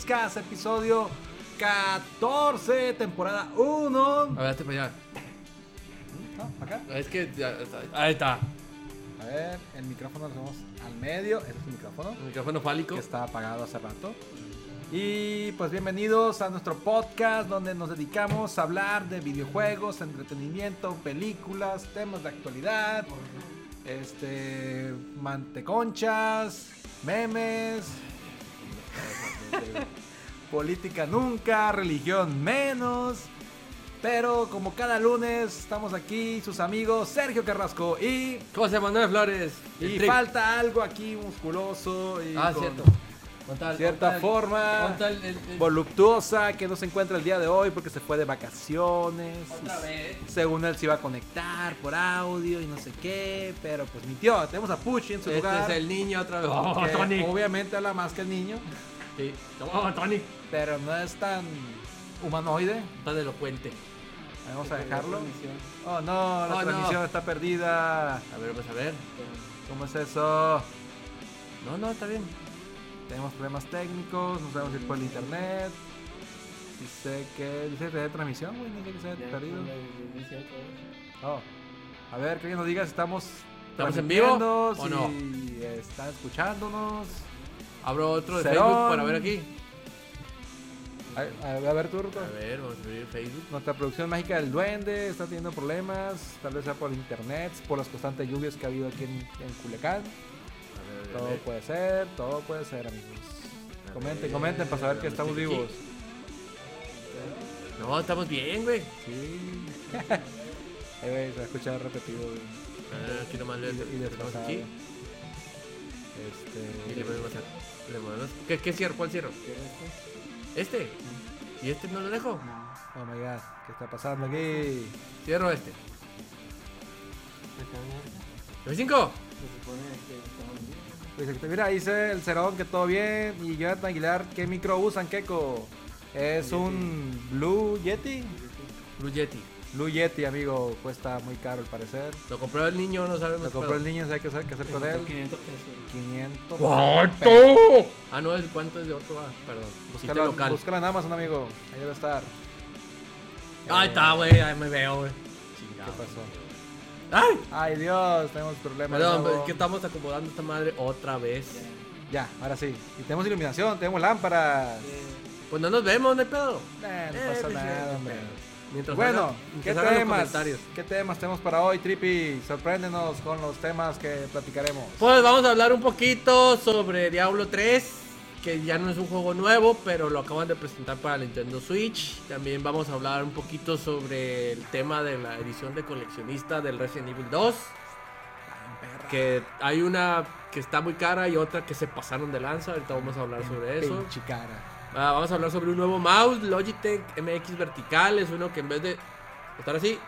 Pizcast, episodio 14, temporada 1. A ver, hazte para allá. acá. Es que ya está. Ahí está. A ver, el micrófono lo hacemos al medio. Ese es el micrófono El micrófono fálico. que está apagado hace rato. Y pues bienvenidos a nuestro podcast donde nos dedicamos a hablar de videojuegos, entretenimiento, películas, temas de actualidad, este, manteconchas, memes, política nunca, religión menos. Pero como cada lunes estamos aquí sus amigos Sergio Carrasco y, José Manuel Flores. y falta algo aquí musculoso y Ah, con cierto. Con tal- cierta con tal- forma con tal- el- el- voluptuosa que no se encuentra el día de hoy porque se fue de vacaciones. Otra vez. Según él se iba a conectar por audio y no sé qué, pero pues mintió. Tenemos a Puchi en su Este lugar. es el niño otra vez. Oh, Tony. obviamente habla más que el niño, Sí. Oh, Tony. pero no es tan humanoide. Tan elocuente. Vamos a dejarlo. Oh no, la Oh, no. transmisión está perdida. A ver, vamos a ver. ¿Cómo es eso? No, no, está bien. Tenemos problemas técnicos, no sabemos ir por el internet. Dice que. Dice que de transmisión, güey, dice que se ha perdido. Oh. A ver, que alguien nos diga si estamos. ¿Estamos en vivo transmitiendo, o no? Si están escuchándonos. Abro otro de Cerón. Facebook para ver aquí. A, a- a ver, tú, Ruto. A ver, vamos a abrir Facebook. Nuestra producción mágica del Duende está teniendo problemas. Tal vez sea por internet, por las constantes lluvias que ha habido aquí en, en Culiacán. Todo puede ser, todo puede ser, amigos. Comenten, comenten para saber que estamos vivos. No, estamos bien, güey. Sí. Ahí güey, se va a escuchar repetido. güey. Ah, Aquí nomás le Y- y aquí. Este. Y le le ¿Qué, qué cierro? ¿Cuál cierro? ¿Este? ¿Y este no lo dejo? Oh my god, ¿qué está pasando aquí? Cierro este. ¿F5? Dice que- Mira, dice el Cerón que todo bien. Y Jonathan Aguilar, ¿qué micro usan, Keko? Es un Blue Yeti. Blue Yeti. Blue Yeti, amigo, cuesta muy caro al parecer. Lo compró el niño, no sabemos. Lo compró el niño, ¿sabe qué hacer, qué hacer con él? 500 pesos. 500. ¿Cuánto? Ah, no, ¿el cuánto es de otro? Ah, perdón. Búscalo, local. búscalo en Amazon, amigo. Ahí debe estar. Ahí Eh, está, güey. Ahí me veo, güey. ¿Qué pasó? ¡Ay! Ay, Dios, tenemos problemas. Perdón, es que estamos acomodando esta madre otra vez. Ya, ahora sí. Y tenemos iluminación, tenemos lámparas. Pues no nos vemos, no hay pedo. No Eh, pasa pues, nada, hombre. Mientras Bueno, hagan- ¿qué mientras hagan los temas? comentarios. ¿Qué temas tenemos para hoy, Trippy? Sorpréndenos con los temas que platicaremos. Pues vamos a hablar un poquito sobre Diablo 3, que ya no es un juego nuevo, pero lo acaban de presentar para Nintendo Switch. También vamos a hablar un poquito sobre el tema de la edición de coleccionista del Resident Evil 2. Que hay una que está muy cara y otra que se pasaron de lanza. Ahorita vamos a hablar sobre eso. Ah, vamos a hablar sobre un nuevo mouse, Logitech MX Vertical. Es uno que en vez de estar así,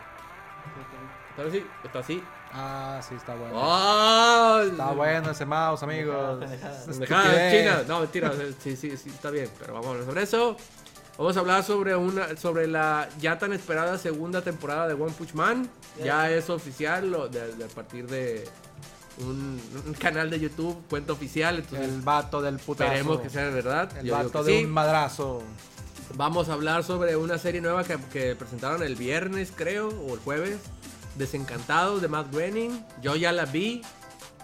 estar así, está así. Ah, sí, está bueno. ¡Ah! Está bueno ese mouse, amigos. Pendejada. China. No, mentira. sí, sí, sí, está bien. Pero vamos a hablar sobre eso. Vamos a hablar sobre una sobre la ya tan esperada segunda temporada de One Punch Man. Ya es oficial lo- de, de a partir de un, un canal de YouTube, cuenta oficial. Entonces El vato del putazo. esperemos que sea de verdad. El Yo vato de sí. un madrazo. Vamos a hablar sobre una serie nueva que, que presentaron el viernes, creo, o el jueves. Desencantados de Matt Groening. Yo ya la vi.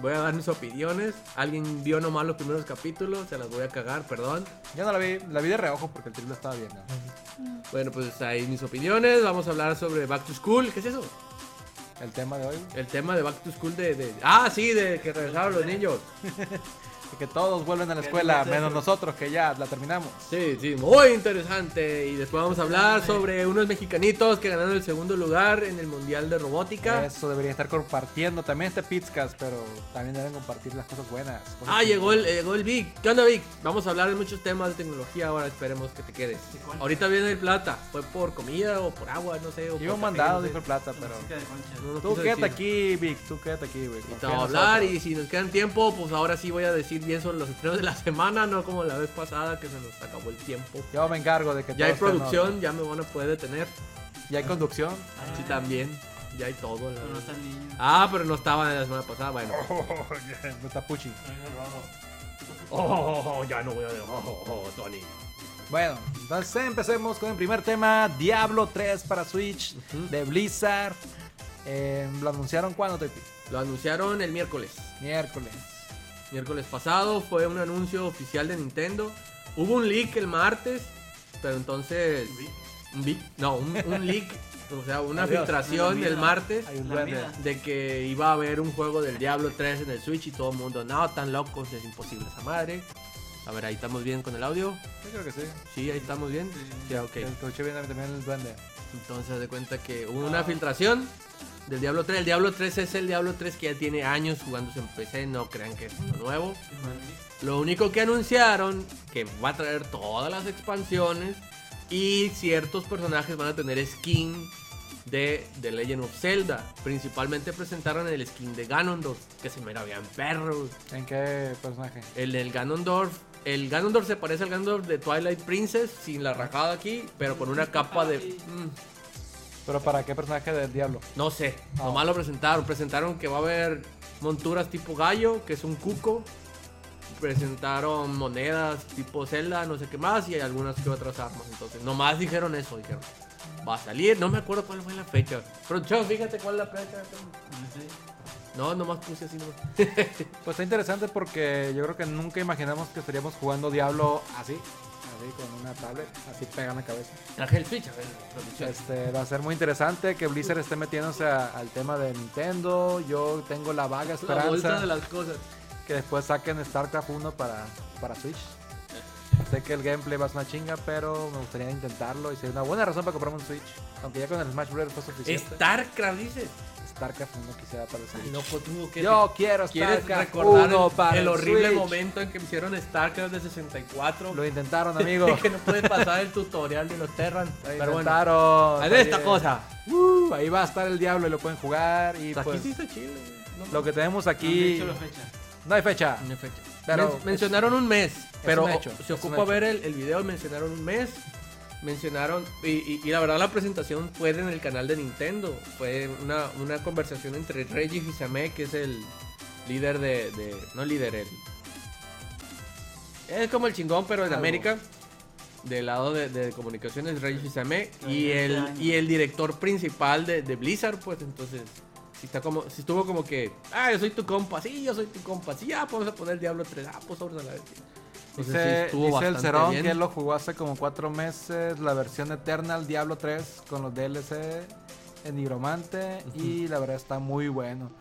Voy a dar mis opiniones. Alguien vio nomás los primeros capítulos. Se las voy a cagar, perdón. Yo no la vi, la vi de reojo porque el triple estaba viendo. Bueno, pues ahí mis opiniones. Vamos a hablar sobre Back to School. ¿Qué es eso? El tema de hoy. El tema de Back to School de... de- Ah, sí, de que regresaron los niños. que todos vuelven a la escuela, menos nosotros que ya la terminamos. Sí, sí, muy interesante. Y después vamos a hablar sobre unos mexicanitos que ganaron el segundo lugar en el Mundial de Robótica. Eso debería estar compartiendo también este Pizcas, pero también deben compartir las cosas buenas. cosas Ah, llegó el, llegó el Vic. ¿Qué onda, Vic? Vamos a hablar de muchos temas de tecnología ahora. Esperemos que te quedes. Ahorita viene el plata. ¿Fue por comida o por agua? No sé. O Iba por un café, mandado, dijo el plata, pero. No Tú quédate decir. aquí, Vic, tú quédate aquí, güey. En vamos a hablar y si nos quedan tiempo, pues ahora sí voy a decir bien sobre los estrenos de la semana, no como la vez pasada que se nos acabó el tiempo. Yo me encargo de que Ya hay todo producción, ya me van a poder detener. Ya hay conducción. Sí, también. Ya hay todo. la Pero no están niños. Ah, pero no estaba la semana pasada. Bueno, no está Puchi. Oh, ya no voy a oh, oh, Tony. Bueno, entonces empecemos con el primer tema, Diablo 3 para Switch Ujú. de Blizzard. Eh, ¿Lo anunciaron cuándo, Tepi? Lo anunciaron el miércoles. Miércoles. Miércoles pasado fue un anuncio oficial de Nintendo. Hubo un leak el martes, pero entonces... Un leak. No, un, un leak, o sea, una Adiós. filtración Una el vida. martes de que iba a haber un juego del Diablo 3 en el Switch y todo el mundo, no, tan locos, es imposible esa madre. A ver, ahí estamos bien con el audio. Yo creo que sí. Sí, ahí estamos bien. Sí. Sí, ok. Escuché bien también el duende. Entonces, de cuenta que hubo una filtración del Diablo 3. El Diablo 3 es el Diablo 3 que ya tiene años jugándose en PC, no crean que es nuevo. Lo único que anunciaron que va a traer todas las expansiones y ciertos personajes van a tener skin de The Legend of Zelda. Principalmente presentaron el skin de Ganondorf, que se me era bien perro. ¿En qué personaje? El del Ganondorf, el Ganondorf se parece al Ganondorf de Twilight Princess sin la rajada aquí, pero con una capa de mm, ¿Pero para qué personaje del Diablo? no sé, Ah. nomás lo presentaron. Presentaron que va a haber monturas tipo gallo, que es un cuco. Presentaron monedas tipo Zelda, no sé qué más, y hay algunas que otras armas. Entonces, nomás dijeron eso, dijeron. Va a salir, no me acuerdo cuál fue la fecha. Pero, chao, fíjate cuál es la fecha. No, nomás puse así nomás. Pues está interesante porque yo creo que nunca imaginamos que estaríamos jugando Diablo así. Con una tablet, así pega en la cabeza. Traje el Switch, a ver, producción. Este, va a ser muy interesante que Blizzard esté metiéndose a- al tema de Nintendo. Yo tengo la vaga La esperanza de las cosas. que después saquen StarCraft 1 para, para Switch. Sé que el gameplay va a ser una chinga, pero me gustaría intentarlo y sería una buena razón para comprarme un Switch. Aunque ya con el Smash Bros. fue suficiente. StarCraft, dices. StarCraft 1 quisiera para el Switch. Ay, no, pues tú, ¿qué Yo quiero ¿Quieres StarCraft recordar 1 el, para el horrible Switch. momento en que hicieron StarCraft de 64? Lo intentaron, amigo. que no puede pasar el tutorial de los Terran. Lo Pero bueno, intentaron. haz esta Oye, cosa. uh, ahí va a estar el Diablo y lo pueden jugar. Y Aquí pues, sí está chido. güey. No, lo que tenemos Aquí. aquí. la fecha. No hay fecha. no hay fecha. Pero Men- mencionaron un mes, pero un hecho, se ocupa ver el, el video. Mencionaron un mes. Mencionaron, y, y- y la verdad la presentación fue en el canal de Nintendo. Fue una, una conversación entre Reggie Fils-Aimé, que es el líder de, de- No líder, el... Es como el chingón, pero en Algo. América. Del lado de, de comunicaciones, Reggie Fils-Aimé. Y el, y el director principal de, de Blizzard, pues entonces... Si, está como, si estuvo como que, ah, yo soy tu compa, sí, yo soy tu compa, sí, ya, vamos a poner Diablo 3, ah, pues vamos a la vez. Entonces, sí, Dice, estuvo dice el Cerón bien. que él lo jugó hace como cuatro meses, la versión Eternal Diablo 3 con los DLC en Nigromante y la verdad está muy bueno.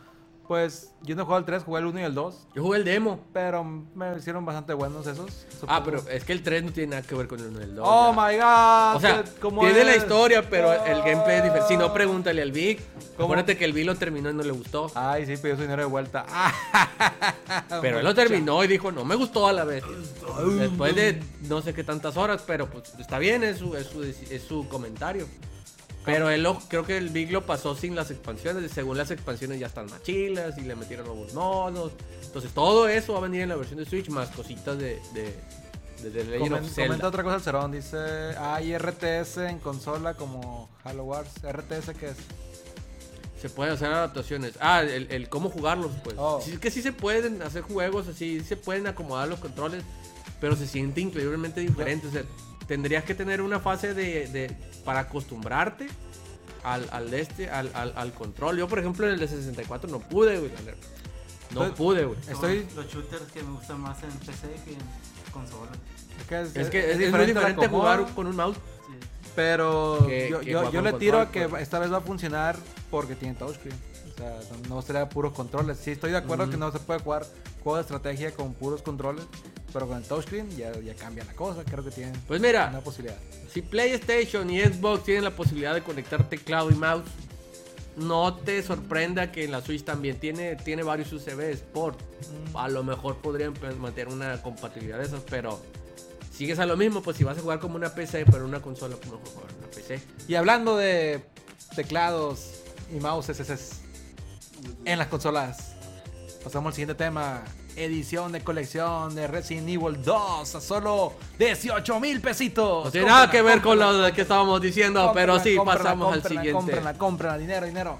Pues yo no jugué el 3, jugué el 1 y el 2, Yo jugué el demo. pero me hicieron bastante buenos esos. Ah, pero es que el 3 no tiene nada que ver con el 1 y el 2. Oh ya. my god. O sea, ¿cómo tiene la historia, pero el gameplay es diferente. Si no, pregúntale al Vic. ¿Cómo? Acuérdate que el Vic lo terminó y no le gustó. Ay, sí, pidió su dinero de vuelta. pero él lo terminó y dijo, no me gustó a la vez. Después de no sé qué tantas horas, pero pues está bien, es su, es su, es su comentario. Pero él lo, creo que el Big lo pasó sin las expansiones. Según las expansiones ya están más chilas y le metieron nuevos modos. Entonces todo eso va a venir en la versión de Switch más cositas de, de, de The Legend Comen- of Zelda. comenta otra cosa el Cerón, dice, hay RTS en consola como Halo Wars. RTS que es Se pueden hacer adaptaciones. Ah, el, el cómo jugarlos, pues. Oh. Sí, es que sí se pueden hacer juegos así, sí se pueden acomodar los controles, pero se siente increíblemente diferente. O sea, tendrías que tener una fase de, de- para acostumbrarte al, este, al, al, al control. Yo, por ejemplo, en el de 64 no pude, güey. No pude, güey. Estoy- Los shooters que me gustan más en PC que en consola. es que es, Es que es, es muy diferente jugar con un mouse. Sí. Pero que- yo, que yo- le tiro a que pues. esta vez va a funcionar porque tiene touchscreen. Sea, no, será puros controles. Sí, estoy de acuerdo que no se puede jugar juego de estrategia con puros controles, pero con el touchscreen ya, ya cambia la cosa. Creo que tienen Pues mira, una posibilidad. Si PlayStation y Xbox tienen la posibilidad de conectar teclado y mouse, no te sorprenda que en la Switch también tiene, tiene varios USB Sport. A lo mejor podrían pues, mantener una compatibilidad de esas, pero sigues a lo mismo, pues si vas a jugar como una PC, pero una consola, pues mejor jugar una PC. Y hablando de teclados y mouses es en las consolas, pasamos al siguiente tema. Edición de colección de Resident Evil 2 a solo 18 mil pesitos. No tiene nada que ver con Cómprenla, lo de que estábamos diciendo, pero cómprenla, sí, pasamos al siguiente. Cómprenla, cómprenla, dinero, dinero.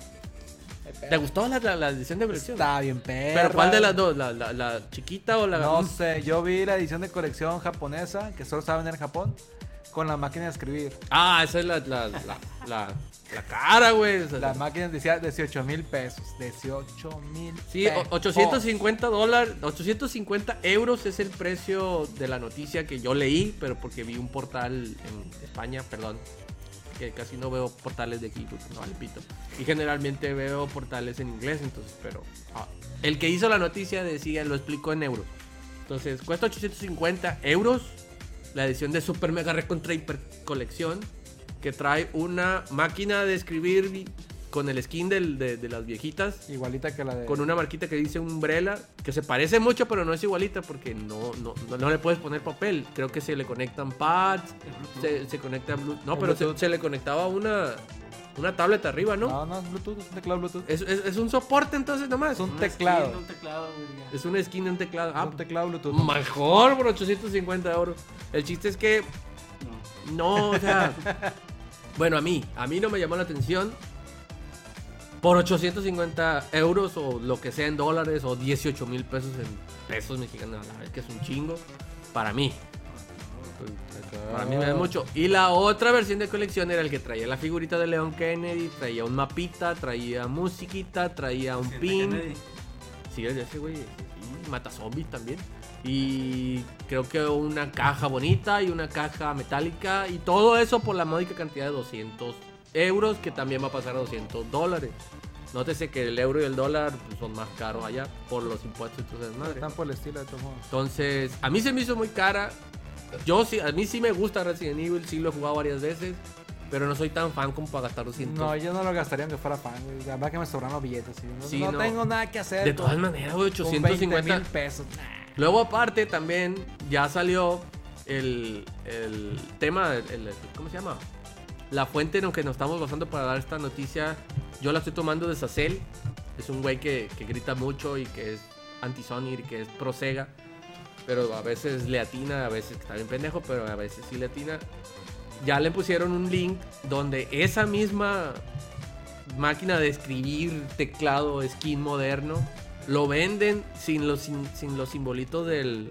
¿Te gustó la, la- la edición de colección? Está bien perra. ¿Pero cuál de las dos? ¿La, la, la chiquita o la No sé, yo vi la edición de colección japonesa, que solo saben en Japón, con la máquina de escribir. Ah, esa es la, la, la, la, la cara, güey. O sea, La máquina decía 18 mil pesos. 18 mil Sí, o- 850 dólares, 850 euros es el precio de la noticia que yo leí, pero porque vi un portal en España, perdón, que casi no veo portales de aquí, porque no vale pito. Y generalmente veo portales en inglés, entonces, pero ah, el que hizo la noticia decía, lo explicó en euros. Entonces, cuesta 850 euros la edición de Super Mega Recontra Hyper Colección, que trae una máquina de escribir con el skin del- de, de las viejitas Igualita que la de. con una marquita que dice Umbrella, que se parece mucho, pero no es igualita porque no, no, no, no le puedes poner papel. Creo que se le conectan pads, se, se conecta Bluetooth. No, pero se, se le conectaba una, una tablet arriba, ¿no? No, no, es Bluetooth, es un teclado Bluetooth. Es, es- es un soporte entonces nomás. Es un Una teclado. skin, Un teclado, güey. Es una skin de un teclado. Es Ah, un teclado Bluetooth. mejor por 850 euros. El chiste es que No. No, o sea. bueno, a mí, a mí no me llamó la atención. Por 850 euros o lo que sea en dólares o 18 mil pesos en pesos mexicanos, la verdad que es un chingo. Para mí, para mí me da mucho. Y la otra versión de colección era el que traía la figurita de Leon Kennedy, traía un mapita, traía musiquita, traía un pin. Kennedy. Sí, es de ese güey. Sí, mata zombies también. Y creo que una caja bonita y una caja metálica. Y todo eso por la módica cantidad de 200 euros, que también va a pasar a 200 dólares. Nótese que el euro y el dólar pues, son más caros allá por los impuestos y todo. Están por el estilo de todos modos. Entonces, a mí se me hizo muy cara. Yo sí, a mí sí me gusta Resident Evil, sí lo he jugado varias veces. Pero no soy tan fan como para gastar 200. No, yo no lo gastaría aunque fuera fan, güey. La verdad que me sobran los billetes, sí. No, Sí, no no. tengo nada que hacer. de con- todas maneras, güey, con 20 850 mil pesos. Luego aparte también ya salió el, el tema, el- el- ¿cómo se llama? La fuente en la que nos estamos basando para dar esta noticia, yo la estoy tomando de Sacel. Es un güey que, que grita mucho y que es anti-Sony y que es pro Sega. Pero a veces le atina, a veces está bien pendejo, pero a veces sí le atina. Ya le pusieron un link donde esa misma máquina de escribir, teclado, skin moderno, lo venden sin los, sin, sin los simbolitos del,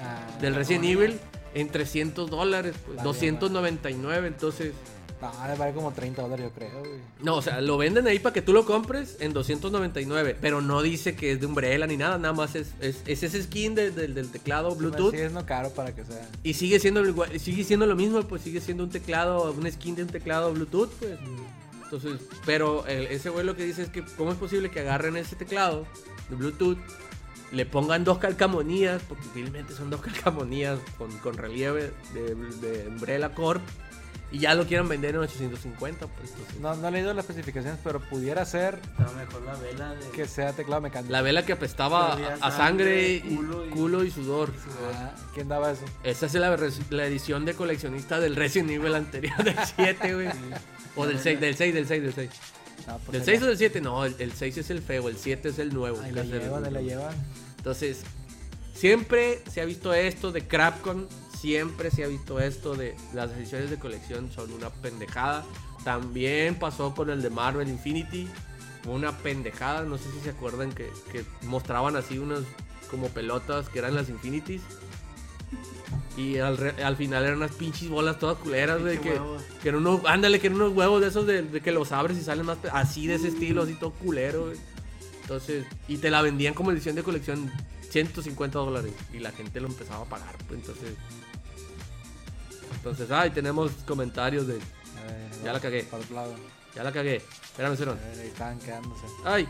Ah, del Resident Evil en 300 dólares, pues, La 299, entonces... No, debe valer como 30 dólares, yo creo, güey. No, o sea, lo venden ahí para que tú lo compres en 299, pero no dice que es de Umbrella ni nada, nada más es, es, es ese skin de- del- del teclado Bluetooth. Sí, es no caro para que sea. Y sigue siendo, sigue siendo lo mismo, pues sigue siendo un teclado, un skin de un teclado Bluetooth, pues. Entonces, pero el- ese güey lo que dice es que cómo es posible que agarren ese teclado de Bluetooth, le pongan dos calcamonías, porque finalmente son dos calcamonías con, con relieve de, de Umbrella Corp, y ya lo quieran vender en 850, pues. entonces, No, no he leído las especificaciones, pero pudiera ser Estaba mejor la vela de. que sea teclado mecánico. la vela que apestaba a, sangre, sangre, y culo y- culo y sudor. Ah, ¿Quién daba eso? Esa es la, la edición de coleccionista del Resident Evil anterior, del 7, güey. O del 6, del 6, del 6, del 6. No, pues ¿Del ahí 6 la- o del 7? No, el, el 6 es el feo, el 7 es el nuevo. Ahí la llevan, ahí la llevan. Entonces, siempre se ha visto esto de Crapcon, siempre se ha visto esto de las ediciones de colección son una pendejada. También pasó con el de Marvel Infinity, fue una pendejada, no sé si se acuerdan que, que mostraban así unas como pelotas que eran las Infinities. Y al, re- al final eran unas pinches bolas todas culeras. Pinche Que, que eran unos, ándale, que eran unos huevos de esos de, de que los abres y salen más así de ese estilo, así todo culero, güey. Entonces, y te la vendían como edición de colección 150 dólares. Y la gente lo empezaba a pagar, pues, entonces. Entonces, ay, tenemos comentarios de. A ver, Ya la cagué. Ya la cagué. Espérame, Cerón. están quedándose. Ay,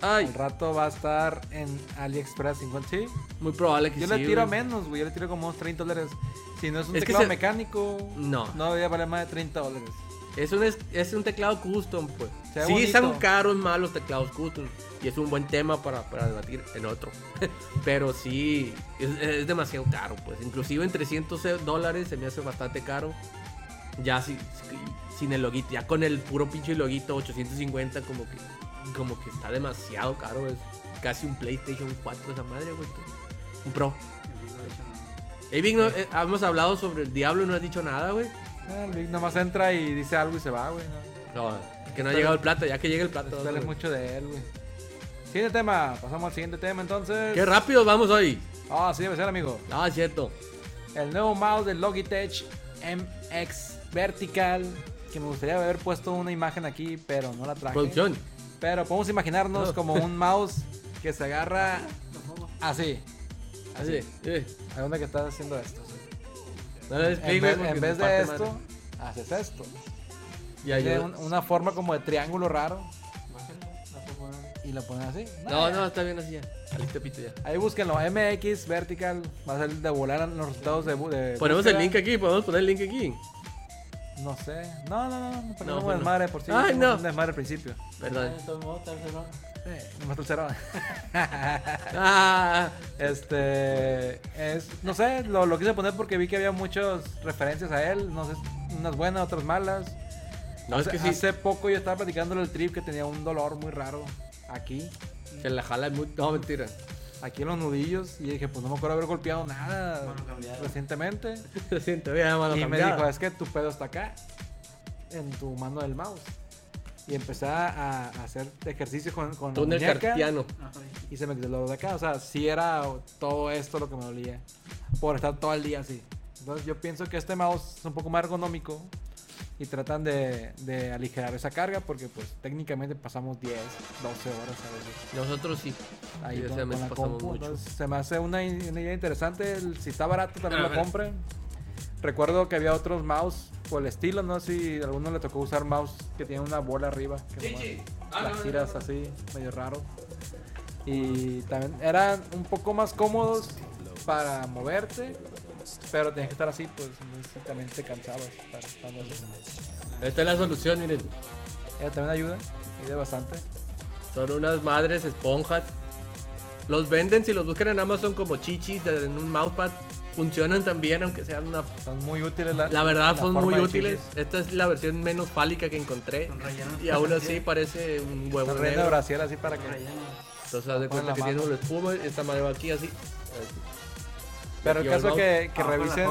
ay, Al rato va a estar en AliExpress 50. Sí, muy probable que yo sí. le tiro güey. menos, güey. Yo le tiro como unos 30 dólares. Si no es un Es teclado se- mecánico, No. no debería valer más de 30 dólares. Es un, es, es un teclado custom, pues. Se Sí, son caros más los teclados custom. Y es un buen tema para, para debatir en otro. Pero sí, es, es demasiado caro, pues. Inclusive en 300 dólares se me hace bastante caro. Ya si- si- sin el loguito, ya con el puro pinche loguito 850 como que, como que está demasiado caro. Es casi un PlayStation 4 esa madre, güey. Un Pro. Vic, no, eh, hemos hablado sobre el Diablo y no has dicho nada, güey. El Vic nomás entra y dice algo y se va, güey. ¿no? No, Que no ha llegado el plato, ya que llegue el plato. Güey. mucho de él, güey. Siguiente tema. Pasamos al siguiente tema entonces. Qué rápido vamos hoy. Ah, sí debe ser, amigo. Ah, cierto. El nuevo mouse de Logitech MX Vertical. Que me gustaría haber puesto una imagen aquí, pero no la traje. Producción. Pero podemos imaginarnos No. como un mouse que se agarra así. Así. sí. ¿A dónde que estás haciendo esto? No En vez, en vez de esto, madre. haces esto. Y. Tiene un- una forma como de triángulo raro y lo pones así. No, no, está bien así ya. Saliste pito ya. Ahí búsquenlo, MX Vertical, va a ser de volar los resultados de, de Ponemos el búsqueda. link aquí, podemos poner el link aquí. No sé. No, no, no, no, No, ponemos pues no. desmadre por si Ay, no. un desmadre al principio. Perdón. Eh, no me está el cero. Ah, Este es, no sé, lo, lo quise poner porque vi que había muchas referencias a él, no sé, unas buenas, otras malas. no, es que sí. hace poco yo estaba platicándole el trip que tenía un dolor muy raro aquí, Se la jala muy. No, mentira. aquí en los nudillos y dije, pues no me acuerdo haber golpeado nada recientemente. Se siente bien, mano y me cambiada. dijo, es que tu pedo está acá, en tu mano del mouse. Y empecé a, a hacer ejercicios con, con la Túnel muñeca. cartiano. Ajá. y se me quitó el dolor de acá. O sea, sí era todo esto lo que me dolía por estar todo el día así. Entonces yo pienso que este mouse es un poco más ergonómico y tratan de, de aligerar esa carga porque pues técnicamente pasamos 10, 12 horas a veces Nosotros sí. ahí con, con la pasamos compu. mucho. Entonces se me hace una, una idea interesante. El- si está barato también A lo compren. Recuerdo que había otros mouse por el estilo, no sé si a alguno le tocó usar mouse que tiene una bola arriba. Que Sí, sí. Ah, la no, no, giras no. así, medio raro. Y también eran un poco más cómodos para moverte, pero tenías que estar así, pues también te cansabas estando así. Esta es la solución, miren. Ella también ayuda, ayuda bastante. Son unas madres esponjas. Los venden si los buscan en Amazon como chichis en un mousepad. Funcionan también, aunque sean una. Son muy útiles. La, La verdad, la son muy útiles. chichis. Esta es la versión menos fálica que encontré. Y aún así parece un huevo de brasier así para que... Entonces, haz de cuenta que tiene un espuma y esta madre va aquí así. Pero el caso que, que revisen...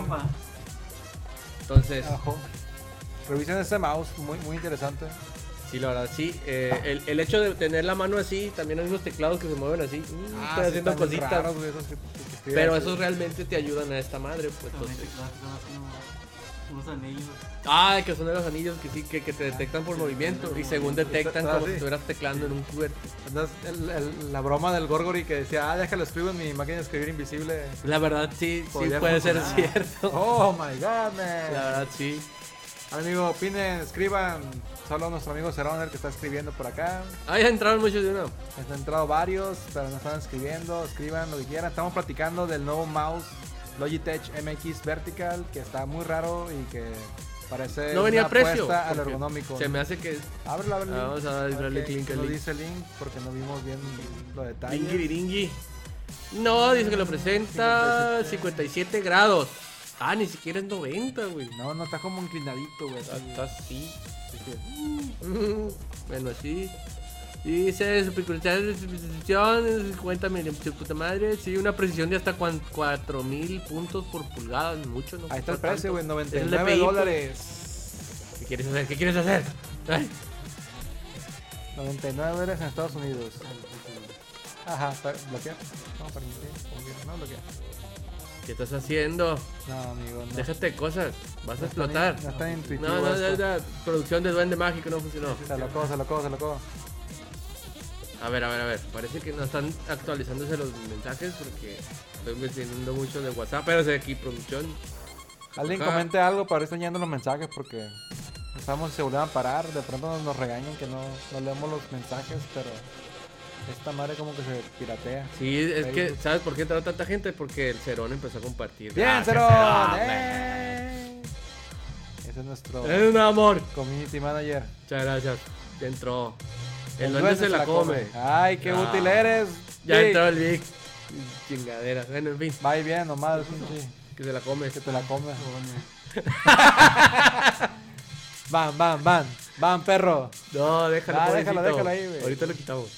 Entonces, Abajo. Revisen este mouse, muy, muy interesante. sí, la verdad, sí. eh, el, el hecho de tener la mano así, también hay unos teclados que se mueven así. mm, Ah, estoy sí, haciendo cositas. raros, güey, esos que- que escriben Pero esos realmente te ayudan a esta madre, pues. Entonces- unos anillos. Ah, que son de los anillos que sí, que, que te detectan por movimiento y según detectan Ah, como sí. si estuvieras teclando en un cubierto. Entonces, el- el- la broma del Gorgory que decía, ah, déjalo escribo en mi máquina de escribir invisible. La verdad sí, sí puede ser cierto. Oh my god, man. La verdad sí. Amigo, opinen, escriban. Solo nuestro amigo Cerón, el que está escribiendo por acá. Ah, ya entraron muchos de una. Han entrado varios, pero no están escribiendo. Escriban lo que quieran. Estamos platicando del nuevo mouse Logitech MX Vertical, que está muy raro y que parece No venía una a precio. apuesta al ergonómico. Se me hace que Ábrelo, ábrelo. Ah, vamos a darle Ok, clic al No link. dice link porque no vimos bien los detalles. Dingiridingui. No, dice que lo presenta 57 grados. Ah, ni siquiera es 90, güey. No, no, está como inclinadito, güey. así. Está así. Bueno, así. Dice su peculiaridad de precisión, 50 milimetros, puta madre. Sí, una precisión de hasta 4000 puntos por pulgada, es mucho, ¿no? Ahí está el precio, güey, tanto. 99 Es el DPI, pues. dólares. ¿Qué quieres hacer? ¿Qué quieres hacer? Ay, 99 dólares en Estados Unidos. Ajá, está bloquear. No, permitir. No, bloquear. ¿Qué estás haciendo? No, amigo, no. Déjate cosas, vas a No explotar. No es tan intuitivo. No, no, no, no, producción de duende mágico no funcionó. Se locó, se locó, se locó. A ver, a ver, a ver. Parece que no están actualizándose los mensajes porque estoy metiendo mucho de WhatsApp. Pero sé aquí producción. Alguien Ajá. comente algo para ir leyendo los mensajes porque estamos se volvieron a parar. De pronto nos, nos regañan que no, no leemos los mensajes, pero esta madre como que se piratea. Sí, es que. ¿sabes por qué entró tanta gente? Porque el Cerón empezó a compartir. ¡Bien, Gracias, Cerón! ¡Eh! Ese es nuestro Es un amor. community manager. Muchas gracias. Entró. El, duende se la come. Ay, qué Ah. útil eres. Ya Vic. entró el Vic. Chingadera. Bueno, en fin, Va y bien, nomás, pinche, que se la come. que te la come. Van, van, van. Van, perro. No, déjalo, Ah, déjalo, déjalo ahí, güey. Ahorita lo quitamos.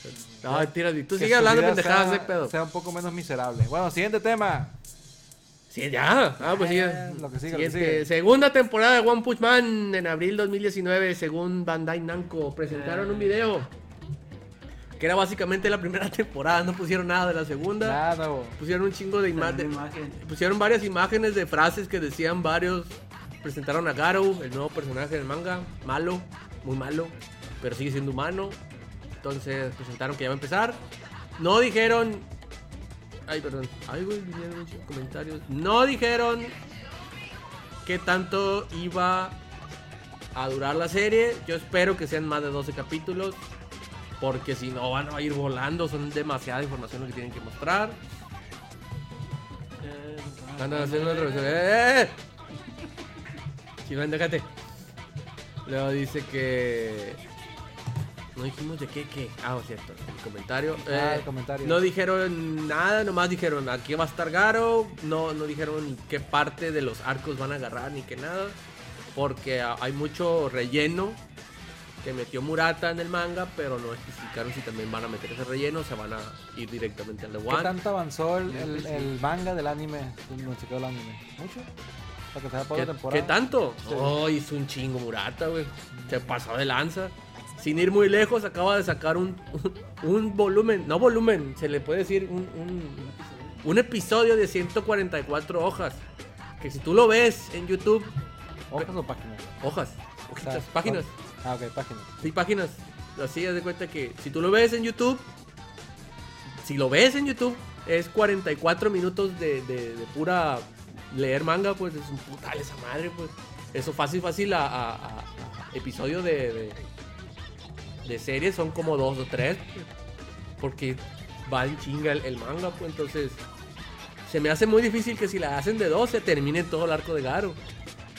No, tira, tú Que sigue hablando pendejadas sea- de pedo. Sea un poco menos miserable. Bueno, siguiente tema. Sí, ya. Ah, pues sí. Eh, lo que sigue, lo que Siguiente. sigue. Segunda temporada de One Punch Man en abril 2019, según Bandai Namco. Presentaron un video. Que era básicamente la primera temporada. No pusieron nada de la segunda. Nada. Pusieron un chingo de imágenes. Pusieron varias imágenes de frases que decían varios. Presentaron a Garou, el nuevo personaje del manga. Malo, muy malo, pero sigue siendo humano. Entonces presentaron que ya va a empezar. No dijeron. Ay, perdón. Ay, güey, vinieron muchos comentarios. No dijeron qué tanto iba a durar la serie. Yo espero que sean más de 12 capítulos. Porque si no van a ir volando. Son demasiada información lo que tienen que mostrar. Eh, Andan haciendo una revisión. ¡Eh! eh! Chiván, déjate. Luego dice que. No dijimos de qué, qué. Ah, cierto, el comentario. Ah, Eh, el comentario. No dijeron nada, nomás dijeron aquí va a estar Garo. No, no dijeron qué parte de los arcos van a agarrar ni qué nada. Porque hay mucho relleno que metió Murata en el manga, pero no especificaron si también van a meter ese relleno o se van a ir directamente al de ¿Qué One. tanto avanzó el, manga del anime? ¿Dónde se quedó el anime? ¿Mucho? Para que sea por ¿Qué, temporada. qué tanto? Sí. Oh, hizo un chingo Murata, güey. Se pasó de lanza. Sin ir muy lejos, acaba de sacar un, un, un volumen, no volumen, se le puede decir un, un, un episodio de 144 hojas. Que si tú lo ves en YouTube, ¿Hojas o páginas? hojas, O hojitas, sea, páginas. Ah, ok, páginas. Sí, páginas. Así, haz de cuenta que si tú lo ves en YouTube, si lo ves en YouTube, es 44 minutos de, de- de pura leer manga, pues es un putal esa madre, pues. Eso fácil, fácil a, a- episodio de, de, series son como dos o tres, porque va en chinga el, el manga, pues entonces se me hace muy difícil que si la hacen de 12 termine todo el arco de Garo.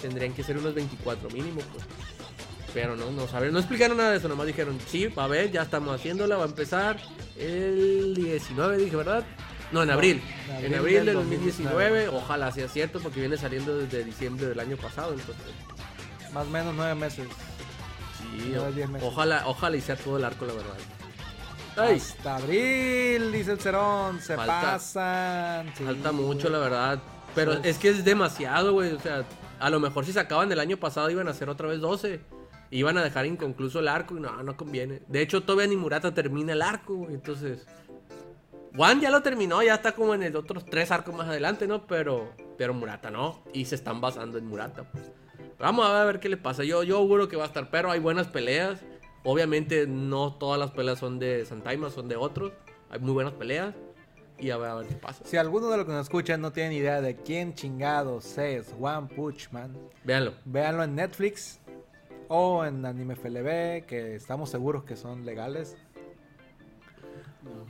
Tendrían que ser unos 24 mínimo, pues. Pero no, no saben, no explicaron nada de eso, nomás dijeron, sí, va a ver, ya estamos haciéndola, va a empezar el 19, dije, ¿verdad? No, en abril. en En abril del del 2019. 2019, ojalá sea cierto, porque viene saliendo desde diciembre del año pasado, entonces. Más o menos nueve meses. Sí, Nueve, o- diez meses. ojalá, ojalá y sea todo el arco, la verdad. Ay, Hasta abril, dice el Cerón. Se Falta- pasan. sí, falta mucho, la verdad. Pero Sí. es que es demasiado, güey. O sea, a lo mejor si se acaban el año pasado iban a hacer otra vez 12. Iban a dejar inconcluso el arco y no, no conviene. De hecho, todavía ni Murata termina el arco. Entonces, Juan ya lo terminó, ya está como en el otros tres arcos más adelante, ¿no? Pero, pero Murata no. Y se están basando en Murata, pues. Vamos a ver qué le pasa. Yo, yo auguro que va a estar, pero hay buenas peleas. Obviamente, no todas las peleas son de Santaima, son de otros. Hay muy buenas peleas. Y a ver, a ver qué pasa. Si alguno de los que nos escuchan no tiene idea de quién chingados es One Punch Man, Véanlo. véanlo en Netflix o en Anime FLB, que estamos seguros que son legales.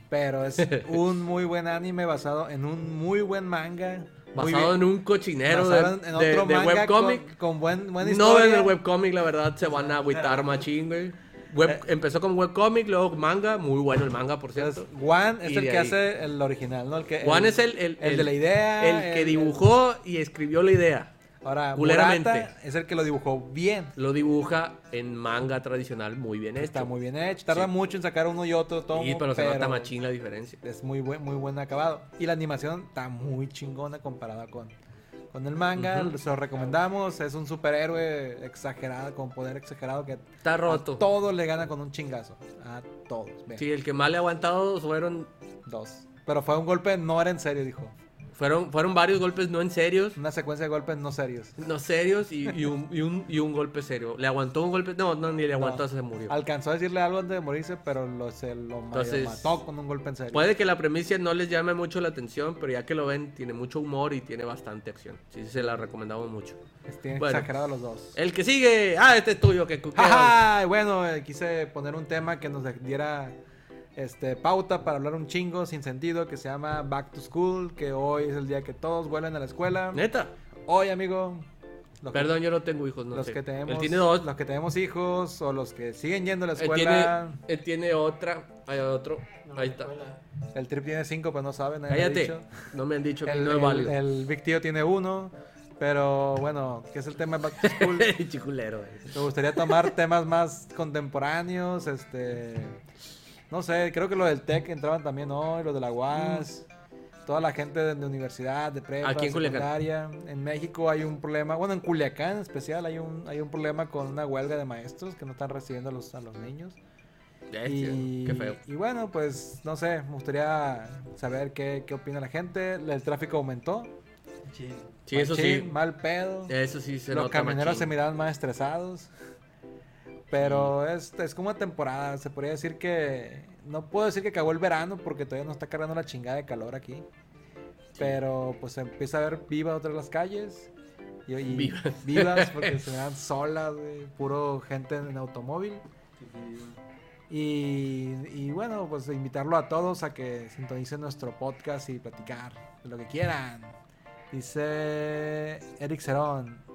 Pero es un muy buen anime basado en un muy buen manga. Basado bien- en un cochinero de, basado en- en de- otro de manga webcomic. Con, con buen, buena No historia. ven el webcomic, la verdad, se van a agüitar machín, güey. Web- Eh. empezó con webcomic, luego manga, muy bueno el manga, por cierto. Juan es Y el que ahí. hace el original, ¿no? El que, Juan es el, el, el de la idea, El que el- dibujó y escribió la idea. Ahora. Murata es el que lo dibujó bien. Lo dibuja en manga tradicional muy bien hecho. Está muy bien hecho. Tarda Sí. mucho en sacar uno y otro tomo, Sí, pero se nota machín la diferencia. es muy buen, muy buen acabado. Y la animación está muy chingona comparada con, con el manga. Ujú. Se lo recomendamos. Es un superhéroe exagerado, con poder exagerado que Está roto. a todos le gana con un chingazo. A todos. Vean, Sí, el que más le ha aguantado fueron, Dos. Pero fue un golpe, no era en serio, dijo. Fueron, fueron varios golpes no en serios. Una secuencia de golpes no serios. No serios y, y un, y, un, y un golpe serio. Le aguantó un golpe. No, no, ni le aguantó, No. se murió. Alcanzó a decirle algo antes de morirse, pero lo, se lo Entonces, mató con un golpe en serio. Puede que la premisa no les llame mucho la atención, pero ya que lo ven, tiene mucho humor y tiene bastante acción. Sí, se la recomendamos mucho. Tienen bueno. exagerado los dos. El que sigue. Ah, este es tuyo. Que, que- Ajá, y bueno, eh, quise poner un tema que nos diera este, pauta para hablar un chingo sin sentido que se llama Back to School, que hoy es el día que todos vuelven a la escuela. Neta. Hoy, amigo. los que- Perdón, yo no tengo hijos. No los sé. que tenemos, Él tiene dos. los que tenemos hijos o los que siguen yendo a la Él escuela. tiene, él tiene otra. Hay otro. No, Ahí está. escuela. El trip tiene cinco, pero no saben. Cállate. dicho. No me han dicho que El, no es el- válido. el Big Tío tiene uno. Pero bueno, ¿qué es el tema de Back to School? Chiculero. eh. Me gustaría tomar temas más contemporáneos, este... No sé, creo que lo del tech entraban también hoy, lo de la UAS. toda la gente de, de universidad, de prepa, Aquí en Culiacán. secundaria. En México hay un problema, bueno, en Culiacán en especial hay un, hay un problema con una huelga de maestros que no están recibiendo a los, a los niños. Y, Qué feo. y bueno, pues no sé, me gustaría saber qué, qué opina la gente. El tráfico aumentó. Sí. Sí, eso sí. Mal pedo. Eso sí se Los nota camioneros se miraban más estresados. Pero es, es como una temporada. Se podría decir que. No puedo decir que acabó el verano porque todavía no está cargando la chingada de calor aquí. Pero pues se empieza a ver viva otra vez las calles. Y, y- Vivas. vivas porque se dan solas, güey, Puro gente en automóvil. Y, y bueno, pues invitarlo a todos a que sintonicen nuestro podcast y platicar de lo que quieran. Dice Eric Cerón.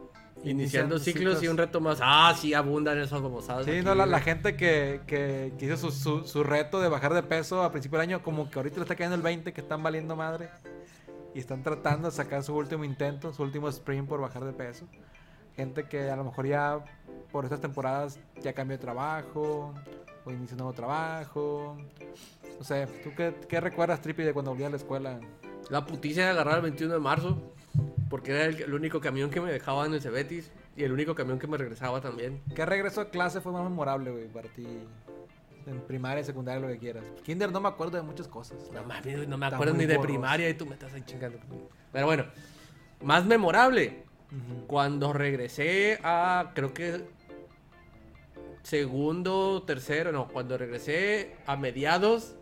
Iniciando ciclos y un reto más. Ah, sí, abundan esas babosadas. Sí, aquí, no, la, gente que, que, que hizo su, su, su reto de bajar de peso a principio del año, como que ahorita le está cayendo el 20, que están valiendo madre. Y están tratando de sacar su último intento, su último sprint por bajar de peso. Gente que a lo mejor ya por estas temporadas ya cambió de trabajo o inició un nuevo trabajo. No sé, ¿tú qué, qué recuerdas, Trippy, de cuando volví a la escuela? La puticia de agarrar el 21 de marzo. Porque era el, el único camión que me dejaba en el Cebetis. Y el único camión que me regresaba también. ¿Qué regreso a clase fue más memorable, güey, para ti? En primaria, secundaria, lo que quieras. Kinder no me acuerdo de muchas cosas. No mames, no me acuerdo ni de borroso. primaria y tú me estás ahí chingando. Pero bueno, más memorable. Cuando regresé a, creo que segundo, tercero, no, cuando regresé a mediados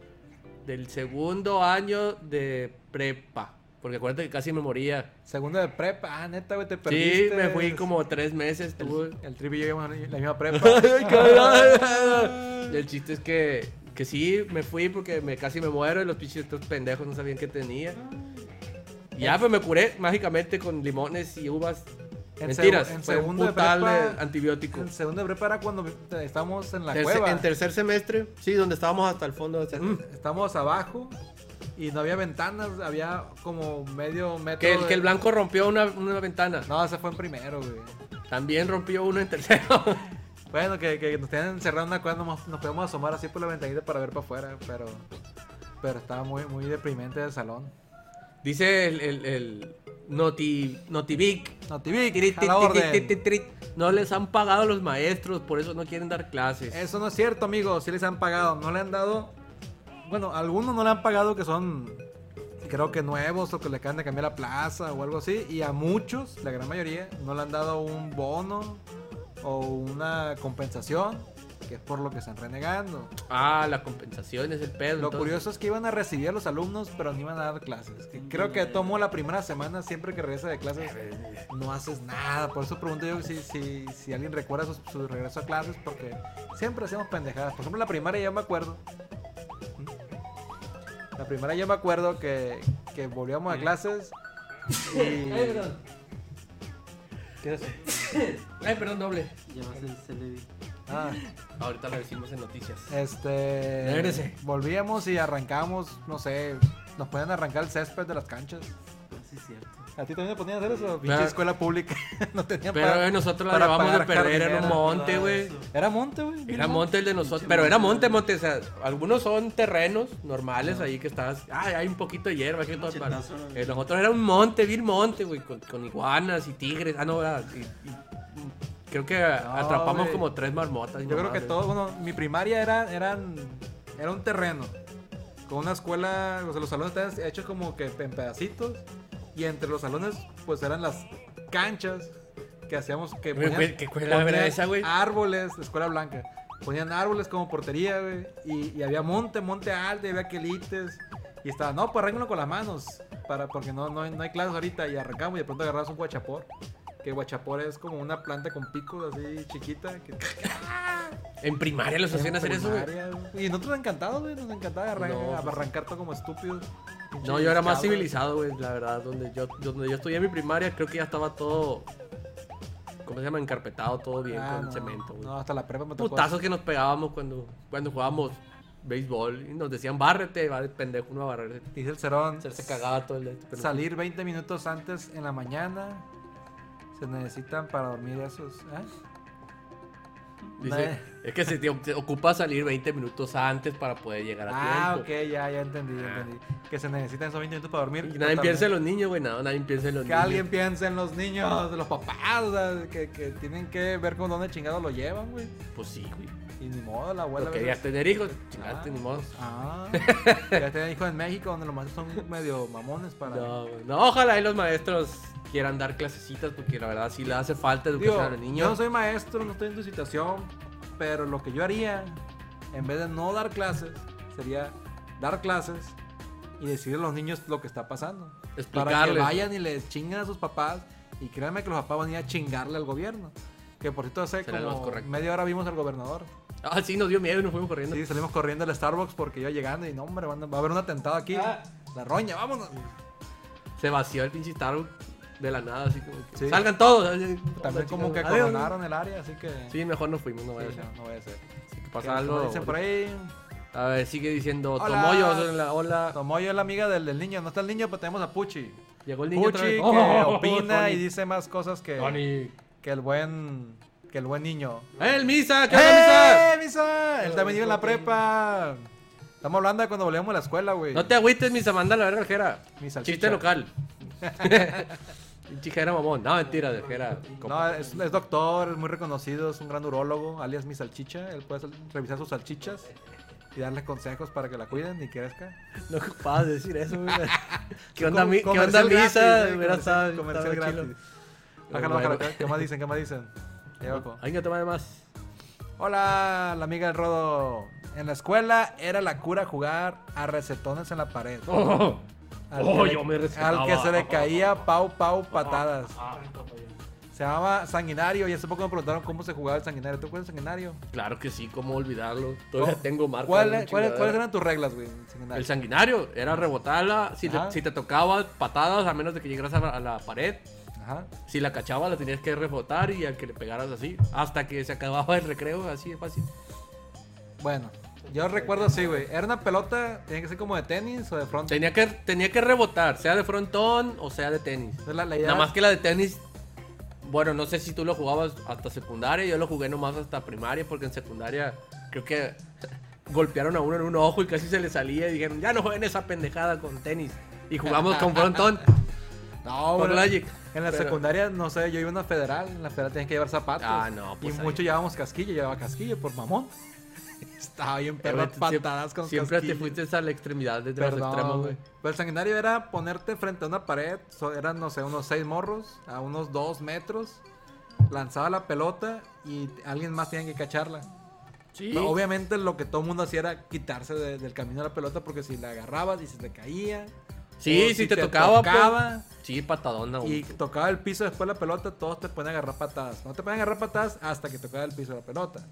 del segundo año de prepa. Porque acuérdate que casi me moría. Segundo de prepa, ah, neta, güey, te Sí, perdiste. me fui como tres meses. tuve- El, el y yo íbamos a la misma prepa. El chiste es que, que sí, me fui porque me casi me muero y los pinches estos pendejos no sabían qué tenía. Y ya, pues me curé mágicamente con limones y uvas. En Mentiras, en fue un segundo de putal de, prepa- antibiótico. En segundo de prepa era cuando estábamos en la Terce- cueva. en tercer semestre, sí, donde estábamos hasta el fondo. Estábamos abajo y no había ventanas, había como medio metro. Que el, de- que el blanco rompió una, una ventana. No, ese fue en primero, güey. También rompió uno en tercero. Bueno, que, que nos tenían encerrado en una cueva, nos, nos podíamos asomar así por la ventanita para ver para afuera, pero. Pero estaba muy, muy deprimente el salón. Dice el, el, el Noti, Notivic. No, Tibic, Tiri, a ti, la ti, orden. ti, ti, ti. No les han pagado a los maestros, por eso no quieren dar clases. Eso no es cierto, amigos. Sí les han pagado. No le han dado. Bueno, algunos no le han pagado que son. Creo que nuevos o que le acaban de cambiar la plaza o algo así. Y a muchos, la gran mayoría, no le han dado un bono o una compensación. Que es por lo que están renegando. Ah, la compensación es el pedo. Lo entonces. curioso es que iban a recibir a los alumnos, pero no iban a dar clases. Creo que tomó la primera semana, siempre que regresa de clases, no haces nada. Por eso pregunto yo si, si, si alguien recuerda su, su regreso a clases, porque siempre hacemos pendejadas. Por ejemplo, la primaria yo me acuerdo. La primaria yo me acuerdo que, que volvíamos a clases y... Ay, perdón. ¿Qué es? Ay, perdón, doble. Llevas el Celebi. Ah, Ahorita lo decimos en noticias. este... Regrese. Volvíamos y arrancamos, no sé, nos podían arrancar el césped de las canchas. Así es cierto. ¿A ti también te ponían a hacer eso? Pinche Claro. escuela pública. no tenían Pero para- eh, nosotros la para llevamos de pagar perder, era un monte, güey. Eso. Era monte, güey. Era monte el de nosotros, pero era monte, monte, o sea, algunos son terrenos normales ahí que estás, ay, hay un poquito de hierba, aquí todo Chetazo, ¿no? Eh, Nosotros era un monte, vil monte, güey, con, con iguanas y tigres, ah, no, era- y- y- creo que atrapamos güey. como tres marmotas. y Yo creo que mamadas, todo, bueno, mi primaria era, eran, era un terreno. Con una escuela, o sea, los salones estaban hechos como que en pedacitos. Y entre los salones, pues eran las canchas que hacíamos que ponían, ¿qué escuela era esa, güey? árboles, escuela blanca. Ponían árboles como portería, güey. Y, y había monte, monte alto, y había quelites. Y estaba, no, pues arránguenlo con las manos. Para, porque no, no, hay, no hay clases ahorita. Y arrancamos y de pronto agarramos un guachapor. Que guachapor es como una planta con picos así chiquita. Que, En primaria los hacían hacer eso, güey. Y nosotros encantados, güey. Nos encantaba arran- No. arrancar todo como estúpidos. No, yo era más civilizado, güey, la verdad. Donde yo, donde yo estudié mi primaria, creo que ya estaba todo. ¿Cómo se llama? Encarpetado, todo bien Ah, con no, cemento, güey. No, hasta la prepa me tocó. Putazos que nos pegábamos cuando, cuando jugábamos béisbol. Y nos decían, bárrete, va de pendejo uno a barrer. Dice el Cerón. Se cagaba todo el día. pero- Salir 20 minutos antes en la mañana. Se necesitan para dormir esos. ¿eh? Dice, es que se te te ocupa salir 20 minutos antes para poder llegar a Ah, tiempo. ok, ya, ya entendí, ya entendí. Que se necesitan esos 20 minutos para dormir. Y nadie piensa en los niños, güey, no, nadie piensa en los Que niños. alguien piense en los niños, los papás, o sea, que, que tienen que ver con dónde chingados lo llevan, güey. Pues sí, güey. Y ni modo, la abuela. Querías veces- tener hijos, chingaste, Ah. ni modo. Ah, ya tienen hijos en México, donde los maestros son medio mamones para. No, no, ojalá y los maestros quieran dar clasecitas porque la verdad sí le hace falta educación Digo, a los yo niños. no soy maestro, no estoy en tu situación, pero lo que yo haría, en vez de no dar clases, sería dar clases y decirle a los niños lo que está pasando. Para que Explicarles. vayan y les chinguen a sus papás y créanme que los papás van a ir a chingarle al gobierno. Que por cierto hace Será como media hora vimos al gobernador. Ah, sí, nos dio miedo y nos fuimos corriendo. Sí, salimos corriendo al Starbucks porque iba llegando y no, hombre, va a haber un atentado aquí. Ah. La roña, vámonos. Se vació el pinche Starbucks de la nada, así como que Sí. salgan todos. así, También como que coronaron el área, así que... Sí, mejor nos fuimos, no Sí, vaya a ser. no, no vaya a ser. Si ¿Qué pasa algo. dicen por ahí? A ver, sigue diciendo Hola. Tomoyo, hola, hola. Tomoyo es la amiga del, del niño. No está el niño, pero tenemos a Puchi. Llegó el niño otra Puchi vez. que Oh, opina Tony. y dice más cosas que, Tony. que el buen que el buen niño. ¡Eh, el Misa! ¿Qué onda, ¡Eh, Misa! Él también iba en la prepa. Estamos hablando de cuando volvíamos a la escuela, güey. Misa? No te agüites, Misa, manda la verga al Jera. Mi salchicha. Chiste local. Pinche Jera mamón. No, mentira, de Jera. No, es, es doctor, es muy reconocido, es un gran urólogo, alias mi salchicha. Él puede revisar sus salchichas y darle consejos para que la cuiden y crezca. No ocupabas de decir eso, güey. ¿Qué onda, mi- ¿qué onda Misa? eh, comercial- comercial gratis. Bájalo, bájalo, ¿Qué más dicen? ¿Qué más dicen? Ahí. Hay que tomar más. Hola, la amiga del Rodo. En la escuela era la cura jugar a recetones en la pared. Oh, Al Oh, que le- yo me. Al que se le caía pau pau patadas. Se llamaba sanguinario y hace poco me preguntaron cómo se jugaba el sanguinario. ¿Tú juegas el sanguinario? Claro que sí, cómo olvidarlo. Todavía ¿Cómo? tengo marcas. ¿Cuál- un cuáles, ¿Cuáles chingadera. eran tus reglas, güey? El sanguinario era rebotarla. Si, te, si te tocaba patadas, a menos de que llegaras a la, a la pared. Ajá. Si la cachabas, la tenías que rebotar y al que le pegaras así. Hasta que se acababa el recreo, así de fácil. Bueno, yo recuerdo así, güey. Era una pelota, tenía que ser como de tenis o de front. Tenía que, tenía que rebotar, sea de frontón o sea de tenis. La, la idea Nada más que la de tenis. Bueno, no sé si tú lo jugabas hasta secundaria. Yo lo jugué nomás hasta primaria porque en secundaria creo que golpearon a uno en un ojo y casi se le salía y dijeron, ya no jueguen esa pendejada con tenis. Y jugamos con frontón. No, güey. Logic. En la Pero- secundaria, no sé, yo iba a una federal. En la federal tenías que llevar zapatos. Ah, no, pues Y ahí. mucho llevábamos casquillo. Llevaba casquillo por mamón. Estaba bien perro Eh, güey, patadas con Siempre te fuiste a la extremidad de los Perdón, extremos, güey. Pero el sanguinario era ponerte frente a una pared. so- eran, no sé, unos seis morros a unos dos metros. Lanzaba la pelota y alguien más tenía que cacharla. Sí. No, obviamente lo que todo el mundo hacía era quitarse de- del camino de la pelota porque si la agarrabas y se te caía. Sí, o si te, tocaba, pues. tocaba, Sí, patadona, y tocaba el piso después de la pelota, todos te pueden agarrar patadas. No te pueden agarrar patadas hasta que tocaba el piso de la pelota.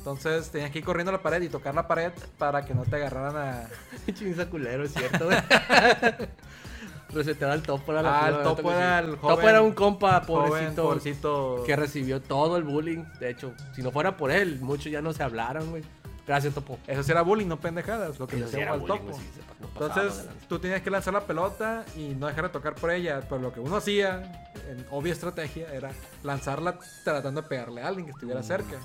Entonces tenías que ir corriendo a la pared y tocar la pared para que no te agarraran a... Chinza culero, es cierto, güey. Resetear al topo era la Ah, el Topo era el Topo joven- era un compa, pobrecito, pobrecito. que recibió todo el bullying. De hecho, si no fuera por él, muchos ya no se hablaron, güey. Gracias, Topo. Eso sí era bullying, no pendejadas, lo que le hacían al topo. sí, no Entonces tú tenías que lanzar la pelota y no dejar de tocar por ella. Pero lo que uno hacía, en obvia estrategia, era lanzarla tratando de pegarle a alguien que estuviera cerca.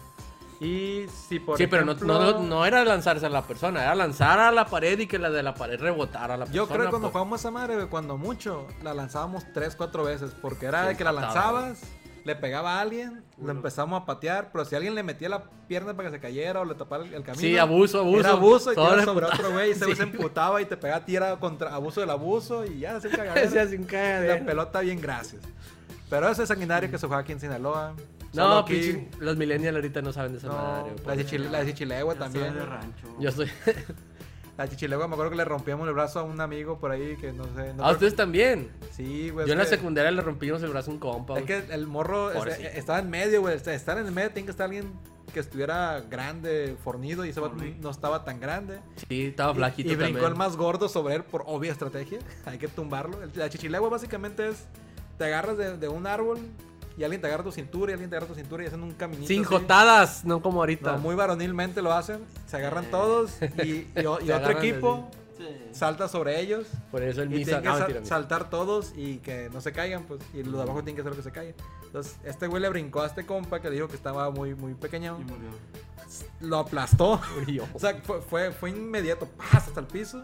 Y si por. Sí, pero no, no, no era lanzarse a la persona, era lanzar a la pared y que la de la pared rebotara a la persona. Yo creo que cuando pues. jugamos esa madre, cuando mucho, la lanzábamos tres, cuatro veces. Porque era Sí, de que la lanzabas, le pegaba a alguien, lo empezamos a patear. Pero si alguien le metía la pierna para que se cayera o le tapara el, el camino. Sí, abuso, abuso. Era abuso y le sobre otro güey y güey Sí. se emputaba y te pegaba tira contra abuso del abuso y ya, así Se hace un La pelota bien, gracias. Pero ese sanguinario que se juega aquí en Sinaloa. No, aquí- pinche, los millennials ahorita no saben de esa No, madre. la güey. de Chichile- la de Chichilegua Ya soy también. de rancho. Yo soy. La de Chichilegua me acuerdo que le rompíamos el brazo a un amigo por ahí que no sé. No creo- ustedes también. Sí, güey. Yo en la secundaria le rompimos el brazo a un compa. Es que el morro Pobrecito. estaba en medio, güey. Estar en el medio tiene que estar alguien que estuviera grande, fornido y ese vato no estaba tan grande. Sí, estaba Y- flaquito y, brincó también. el más gordo sobre él por obvia estrategia. Hay que tumbarlo. La chichilegua básicamente es, te agarras de, de un árbol y alguien te agarra tu cintura y alguien te agarra tu cintura y hacen un caminito. Sin así. jotadas, no como ahorita. No, muy varonilmente lo hacen. Se agarran todos y, y y otro equipo Sí. salta sobre ellos Por eso el y Misa. tienen que no, sal- mentira, mentira. saltar todos y que no se caigan, pues. Y los de abajo tienen que hacer lo que se caigan. Entonces, este güey le brincó a este compa que le dijo que estaba muy, muy pequeño. Y murió. Lo aplastó. Murió. O sea, fue, fue, fue inmediato, ¡paz! hasta el piso.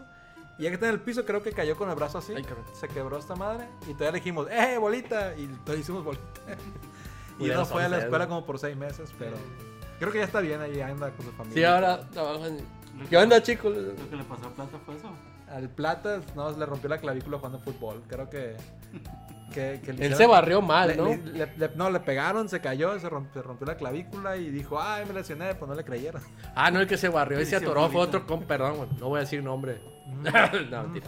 Y ya que está en el piso, creo que cayó con el brazo así. Ay, se quebró esta madre. Y todavía le dijimos, ¡eh, bolita! Y todavía hicimos bolita. y no fue a la escuela como por seis meses, pero creo que ya está bien ahí, anda con su familia. Sí, ahora trabaja en- Lo ¿Qué onda, chicos? Lo que le pasó a Plata fue eso. Al Plata, no, le rompió la clavícula jugando fútbol. Creo que. que, Él hicieron- se barrió mal, le- ¿no? le- le- le- no, le pegaron, se cayó, se rompió, se rompió la clavícula y dijo, ay, me lesioné, pues no le creyeron. Ah, no, el que se barrió y se atoró fue otro con, perdón, no voy a decir nombre. no, mentira.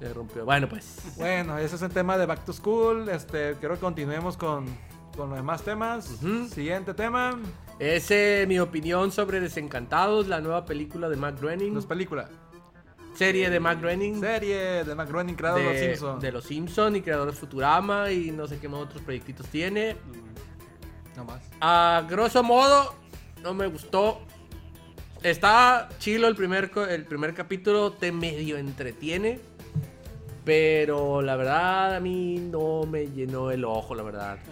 Se rompió. Bueno, pues. Bueno, ese es el tema de Back to School. Este, quiero que continuemos con, con los demás temas. Siguiente tema, Ese es mi opinión sobre Desencantados, la nueva película de Mac Groening. los películas. Serie de Mac Groening. Serie de Mac Groening, creador de, Los Simpsons. de Los Simpson y creador de Futurama y no sé qué más otros proyectitos tiene. No más. A grosso modo, no me gustó. Está chilo el primer, el primer capítulo, te medio entretiene. Pero la verdad a mí no me llenó el ojo, la verdad.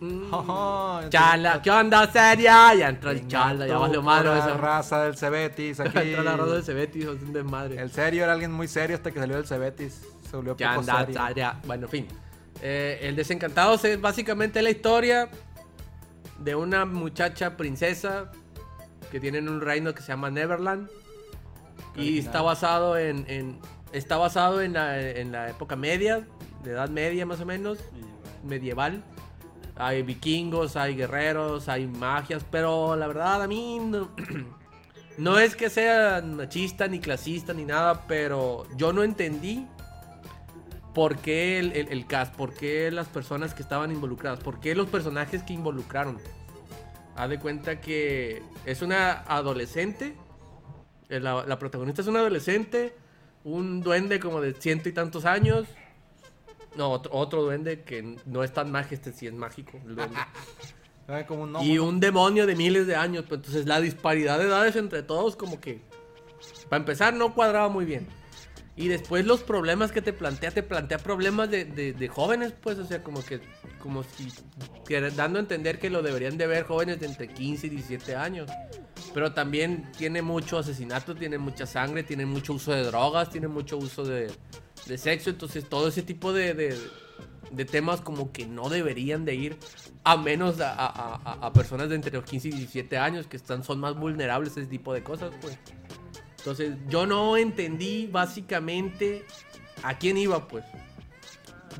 Mm. Oh, Chala, ¿qué onda, seria? Ya entró el chala, ya valió madre esa raza del Cebetis aquí. Entró la raza de Cebetis, es un desmadre. El serio era alguien muy serio hasta que salió del Cebetis. Se volvió anda, serio. seria. Bueno, en fin. Eh, el Desencantados es básicamente la historia de una muchacha princesa que tiene en un reino que se llama Neverland. Y está basado en, en- está basado en la, en la época media, de edad media más o menos, medieval. Hay vikingos, hay guerreros, hay magias, pero la verdad a mí no, no es que sea machista ni clasista ni nada, pero yo no entendí por qué el, el- el cast, por qué las personas que estaban involucradas, por qué los personajes que involucraron. Haz de cuenta que es una adolescente, eh, la, la protagonista es una adolescente, un duende como de ciento y tantos años. No, otro, otro duende que no es tan mágico, este sí es mágico. el duende. Como un y un demonio de miles de años. Pues entonces la disparidad de edades entre todos como que... Para empezar no cuadraba muy bien. Y después los problemas que te plantea, te plantea problemas de, de- jóvenes, pues, o sea, como que, como si, que dando a entender que lo deberían de ver jóvenes de entre 15 y 17 años. Pero también tiene mucho asesinato, tiene mucha sangre, tiene mucho uso de drogas, tiene mucho uso de, de sexo, entonces todo ese tipo de, de- temas como que no deberían de ir a menos a- a personas de entre los 15 y 17 años que están, son más vulnerables a ese tipo de cosas, pues. Entonces, yo no entendí básicamente a quién iba, pues.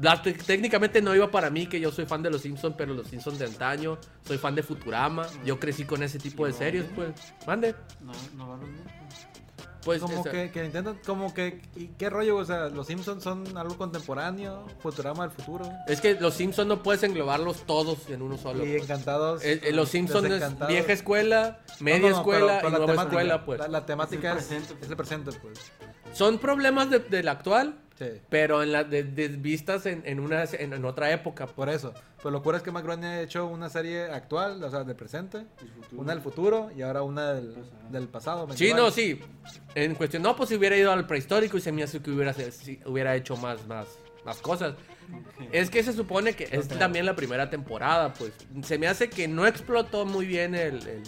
La- te- técnicamente no iba para mí, que yo soy fan de los Simpsons, pero los Simpsons de antaño. Soy fan de Futurama. Yo crecí con ese tipo de series, pues. Mande. No, no va a. Pues, como que, que intentan, como que, ¿y qué rollo? O sea, los Simpsons son algo contemporáneo, Futurama del futuro. es que los Simpsons no puedes englobarlos todos en uno solo. Y encantados. Eh, eh, los Simpsons es vieja escuela, media no, no, escuela pero- pero y la nueva temática- escuela, pues. La, la temática es, el presente. es el presente, pues. Son problemas de- del actual, Sí. pero en la, de, de vistas en, en una, en, en otra época. Por eso. Pues lo cura es que McGraw ha hecho una serie actual, o sea, del presente, una del futuro y ahora una del, del pasado. Sí, no, sí. En cuestión, no, pues si hubiera ido al prehistórico y se me hace que hubiera, si hubiera hecho más, más, más cosas. Es que se supone que es también la primera temporada, pues. Se me hace que no explotó muy bien el, el-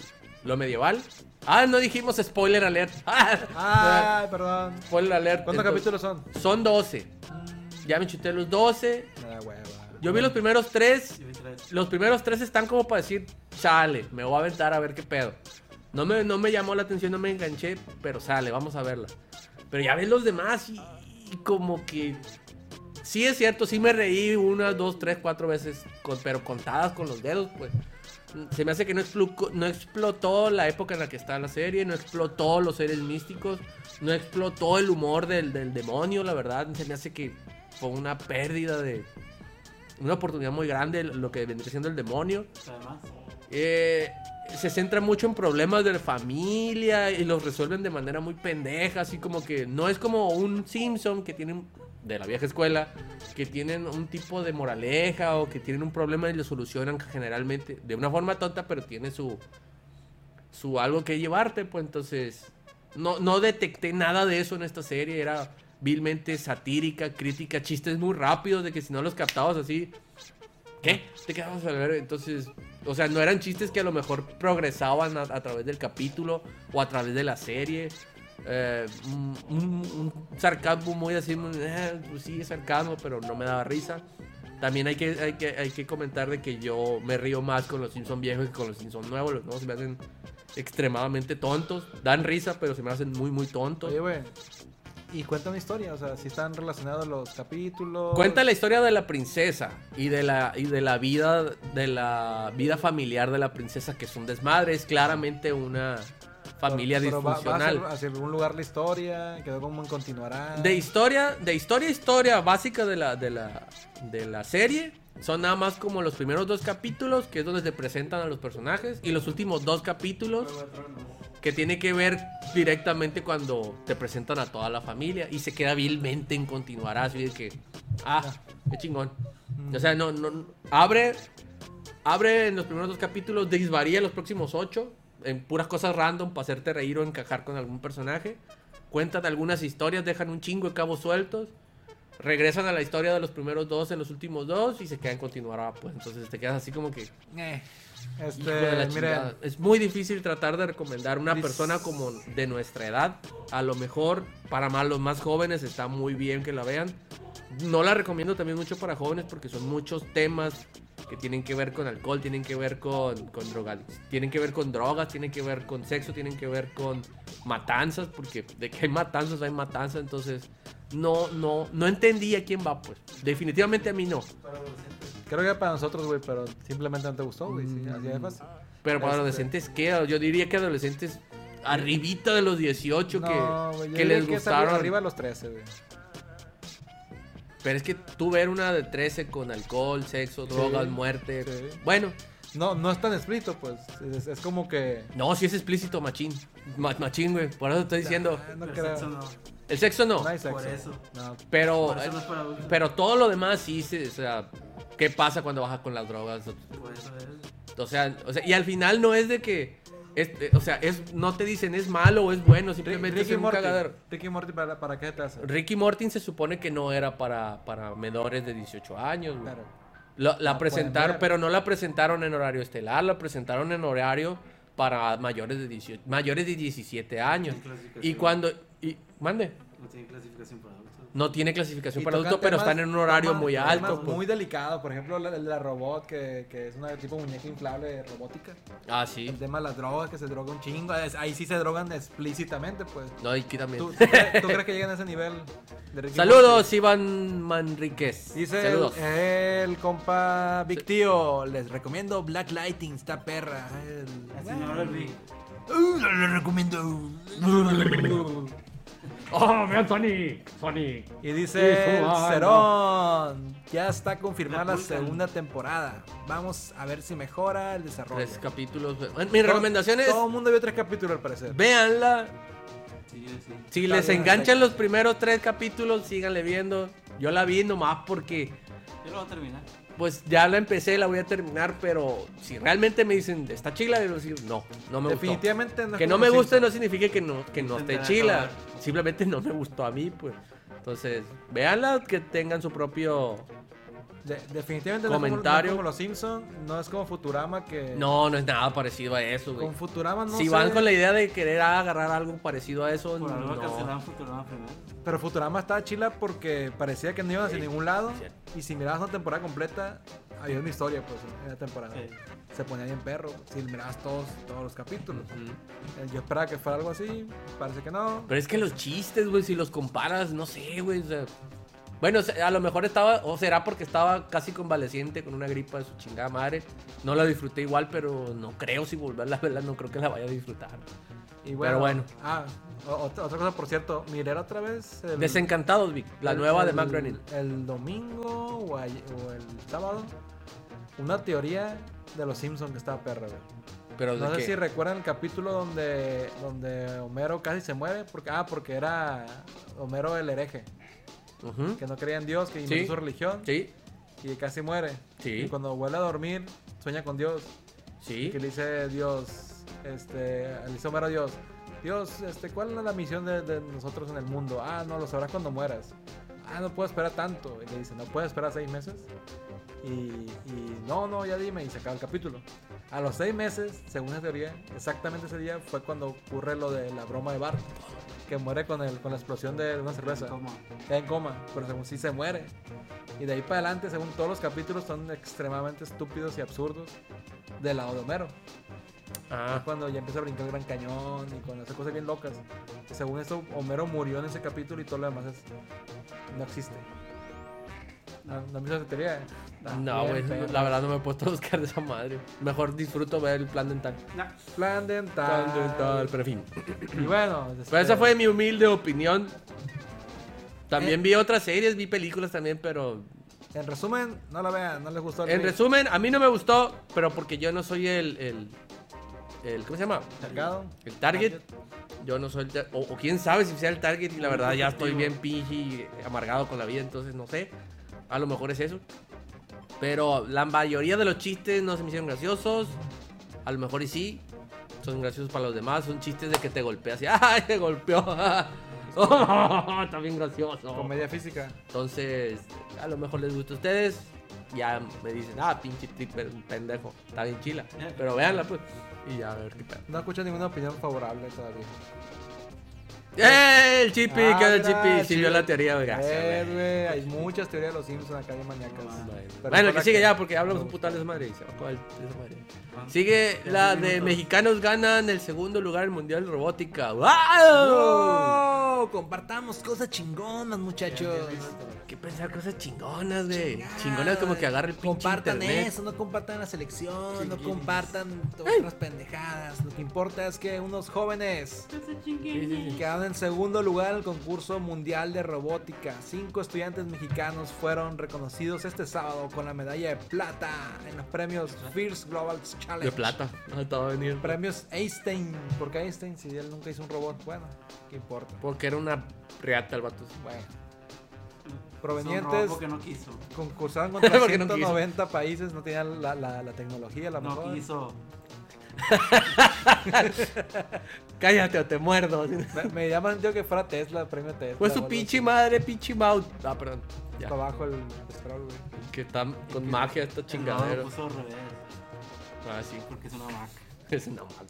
lo medieval. Ah, no dijimos spoiler alert. Ay, perdón. spoiler alert. ¿Cuántos Entonces, capítulos son? Son 12. Ya me chuté los 12. Ah, hueva. Yo vi los primeros tres. Yo vi tres. Los primeros tres están como para decir, chale, me voy a aventar a ver qué pedo. No me, no me llamó la atención, no me enganché, pero sale, vamos a verla. Pero ya ves los demás y, y como que... Sí es cierto, sí me reí unas, dos, tres, cuatro veces, con- pero contadas con los dedos, pues. Se me hace que no, explu- no explotó la época en la que está la serie, no explotó los seres místicos, no explotó el humor del, del demonio, la verdad. Se me hace que fue una pérdida de... Una oportunidad muy grande lo que vendría siendo el demonio. Además, Eh, se centra mucho en problemas de familia y los resuelven de manera muy pendeja, así como que no es como un Simpson que tienen de la vieja escuela que tienen un tipo de moraleja o que tienen un problema y lo solucionan generalmente de una forma tonta, pero tiene su su algo que llevarte, pues entonces No, no detecté nada de eso en esta serie. Era vilmente satírica, crítica, chistes muy rápidos de que si no los captabas así. ¿Qué? Te quedabas a ver. Entonces, o sea, no eran chistes que a lo mejor progresaban a, a través del capítulo o a través de la serie. Eh, un, un- un sarcasmo muy así, muy, eh, pues sí, es sarcasmo, pero no me daba risa. También hay que, hay, que, hay que comentar de que yo me río más con los Simpsons viejos que con los Simpsons nuevos. Los nuevos se me hacen extremadamente tontos. Dan risa, pero se me hacen muy, muy tontos. Oye, güey. Y cuenta una historia, o sea, si están relacionados los capítulos. Cuenta la historia de la princesa y de la, y de la vida de la vida familiar de la princesa, que es un desmadre, es claramente una familia Pero va- va disfuncional. hacia, hacia algún lugar la historia, quedó como continuará. De historia, de historia historia básica de la, de la, de la serie. Son nada más como los primeros dos capítulos, que es donde se presentan a los personajes, y los últimos dos capítulos, que tiene que ver directamente cuando te presentan a toda la familia, y se queda vilmente en continuará, así de que, ah, qué chingón. O sea, no, no, abre, abre en los primeros dos capítulos, desvaría en los próximos ocho, en puras cosas random para hacerte reír o encajar con algún personaje. Cuentan algunas historias, dejan un chingo de cabos sueltos. Regresan a la historia de los primeros dos en los últimos dos y se quedan continuará, pues. Entonces te quedas así como que. Eh, Este, de la. Es muy difícil tratar de recomendar una persona como de nuestra edad. A lo mejor para más los más jóvenes está muy bien que la vean. No la recomiendo también mucho para jóvenes porque son muchos temas que tienen que ver con alcohol, tienen que ver con, con drogas, tienen que ver con drogas, tienen que ver con sexo, tienen que ver con matanzas, porque de que hay matanzas, hay matanzas, entonces no, no, no entendí a quién va, pues. Definitivamente a mí no. creo que para nosotros, güey, pero simplemente no te gustó, güey. Sí, así de fácil. Pero para Este- adolescentes, ¿qué? Yo diría que adolescentes arribita de los 18 No, que, yo que les que gustaron. Arriba a los 13, güey. Pero es que tú ver una de 13 con alcohol, sexo, drogas, Sí, muerte. sí. Bueno, No, no es tan explícito, pues. Es, es como que. no, si es explícito, machín. Ma- machín, güey. Por eso estoy diciendo. Ah, no El sexo no. El sexo no. No hay sexo. Por eso. No. Pero, Por eso no es para pero todo lo demás sí, se- o sea, ¿qué pasa cuando bajas con las drogas? Por eso es. O sea, o sea, y al final no es de que, es- eh, o sea, es, no te dicen es malo o es bueno, simplemente es Ricky un Morty. cagadero. Ricky Morty, ¿para, para qué te hace? Ricky Mortin se supone que no era para, para menores de 18 años, güey. Claro. La, la presentaron, pero no la presentaron en horario estelar, la presentaron en horario para mayores de 18, mayores de 17 años. Y cuando y mande, No tiene clasificación para. No tiene clasificación Y para adultos, pero están en un horario temas- muy alto. pues. Muy delicado. Por ejemplo, la, la robot, que, que es una tipo muñeca inflable robótica. Ah, sí. El tema de las drogas, que se droga un chingo. Ahí sí se drogan explícitamente, pues. No, aquí también. ¿Tú, tú crees, tú crees que llegan a ese nivel de Ricky Saludos? Iván Manríquez. Dice el, Saludos. el compa Big Tío, les recomiendo Black Lighting, está perra. El- El señor Elvi. Uh, les recomiendo. ¡Oh, vean Sonic! Sonic. Y dice ah, Cerón, ya está confirmada la segunda temporada. Vamos a ver si mejora el desarrollo. Tres capítulos. Mi recomendación es, Todo el mundo vio tres capítulos al parecer. véanla. Sí, sí. Si Está les bien, enganchan los primeros tres capítulos, síganle viendo. Yo la vi nomás porque Yo lo voy a terminar. Pues ya la empecé, la voy a terminar, pero si realmente me dicen, ¿está chila? Yo digo, no, no me gustó. Definitivamente no es Que no me guste no significa que no, que no esté chila. acabar. Simplemente no me gustó a mí, pues. Entonces, véanla, que tengan su propio... De- definitivamente Comentario. no es como, no es como los Simpsons, no es como Futurama que... No, no es nada parecido a eso, güey. Con Futurama no si sé, van con la idea de querer agarrar algo parecido a eso, Por algo no. cancelaron Futurama primero. Pero Futurama estaba chila porque parecía que no iban hacia Sí, ningún lado. Y si mirabas una temporada completa, había una historia pues en la temporada. Sí. Se ponía bien perro. Si mirabas todos, todos los capítulos. Eh, Yo esperaba que fuera algo así, parece que no. Pero es que los chistes, güey, si los comparas, no sé, güey. o sea, bueno, a lo mejor estaba, o será porque estaba casi convaleciente con una gripa de su chingada madre. No la disfruté igual, pero no creo si volverla a verla, no creo que la vaya a disfrutar. Y Pero bueno. Ah, otra, otra cosa, por cierto, miré otra vez. el- Desencantados, Vic, la el- nueva de Groening. El domingo o, el sábado. Una teoría de los Simpsons que estaba perra. Pero No sé qué? si recuerdan el capítulo donde, donde Homero casi se muere. Porque, ah, porque era Homero el hereje. Que no creía en Dios, que inventó Sí. su religión. Sí, Y casi muere. Sí. Y cuando vuelve a dormir, sueña con Dios. sí. Que le dice Dios, este, le dice Homero a Dios, Dios, este, ¿cuál es la misión de, de nosotros en el mundo? Ah, no, lo sabrás cuando mueras. Ah, no puedo esperar tanto. Y le dice, ¿no puedes esperar seis meses? Y, y no, no, ya dime. Y se acaba el capítulo. A los seis meses, según esa teoría, exactamente ese día fue cuando ocurre lo de la broma de Bart. Que muere con, el, con la explosión de una cerveza. ¿Cómo? Queda en coma, pero según sí se muere. Y de ahí para adelante, según todos los capítulos, son extremadamente estúpidos y absurdos del lado de Homero. Es Ah, cuando ya empieza a brincar el gran cañón y cuando hace cosas bien locas. Según eso, Homero murió en ese capítulo y todo lo demás es, no existe. No, no me hizo teoría. No, güey. La verdad no me he puesto a buscar de esa madre. Mejor disfruto ver el plan dental. Plan dental. Plan dental, pero en fin. Y bueno, Pues este, esa fue mi humilde opinión. También Eh. vi otras series, vi películas también, pero En resumen, no la vean, no les gustó el en resumen, a mí no me gustó, pero porque yo no soy el, el, el ¿cómo se llama? Mercado. El target. Yo no soy el o, o quién sabe si sea el target y la verdad ya estoy bien pinche y amargado con la vida, entonces no sé. A lo mejor es eso. Pero la mayoría de los chistes no se me hicieron graciosos. A lo mejor y sí. Son graciosos para los demás. Son chistes de que te golpeas y ¡ay! Te golpeó. Oh, está bien gracioso. Comedia física. Entonces, a lo mejor les gusta a ustedes. Ya me dicen, ah, pinche tripper, pendejo. Está bien chila. Pero véanla, pues. Y ya a ver qué tal. No escucho ninguna opinión favorable todavía. ¡Eh! El Chippy, Ah, ¿qué es el Chippy? Sí vio chido. la teoría, güey. Eh, Gracias, güey. güey, hay muchas teorías de los Simpsons acá de maníacas. Pero Bueno, que sigue ya, porque hablamos me un putal de esa madre. y se va a acabar el- de. Ah, Sigue la de minutos. mexicanos ganan el segundo lugar en el Mundial de Robótica. ¡Wow! ¡Wow! Compartamos cosas chingonas, muchachos. ¿Qué pensar cosas chingonas, güey? Chingonas como que agarra el pinche Compartan internet. eso, no compartan la selección, no compartan otras pendejadas. Lo que importa es que unos jóvenes sí. Quedaron en segundo lugar en el concurso mundial de robótica. Cinco estudiantes mexicanos fueron reconocidos este sábado con la medalla de plata en los premios Fierce Global Challenge. De plata. No, estaba venir. Premios Einstein. ¿Por qué Einstein? Si él nunca hizo un robot. Bueno, ¿qué importa? Porque era una reata el vato. Bueno. Provenientes, porque no quiso. concursaron contra Porque no quiso. 190 países, no tenían la, la, la tecnología, la No mejor. quiso. Cállate o te muerdo. Me, me llaman yo que fuera Tesla, premio Tesla. Fue o su pinche madre, pinche mouse. Ah, perdón. Ya. Para abajo el scroll, güey. Que está con magia esta chingadera. lo puso al revés. Ah, sí. Porque es una Mac. Es una madre.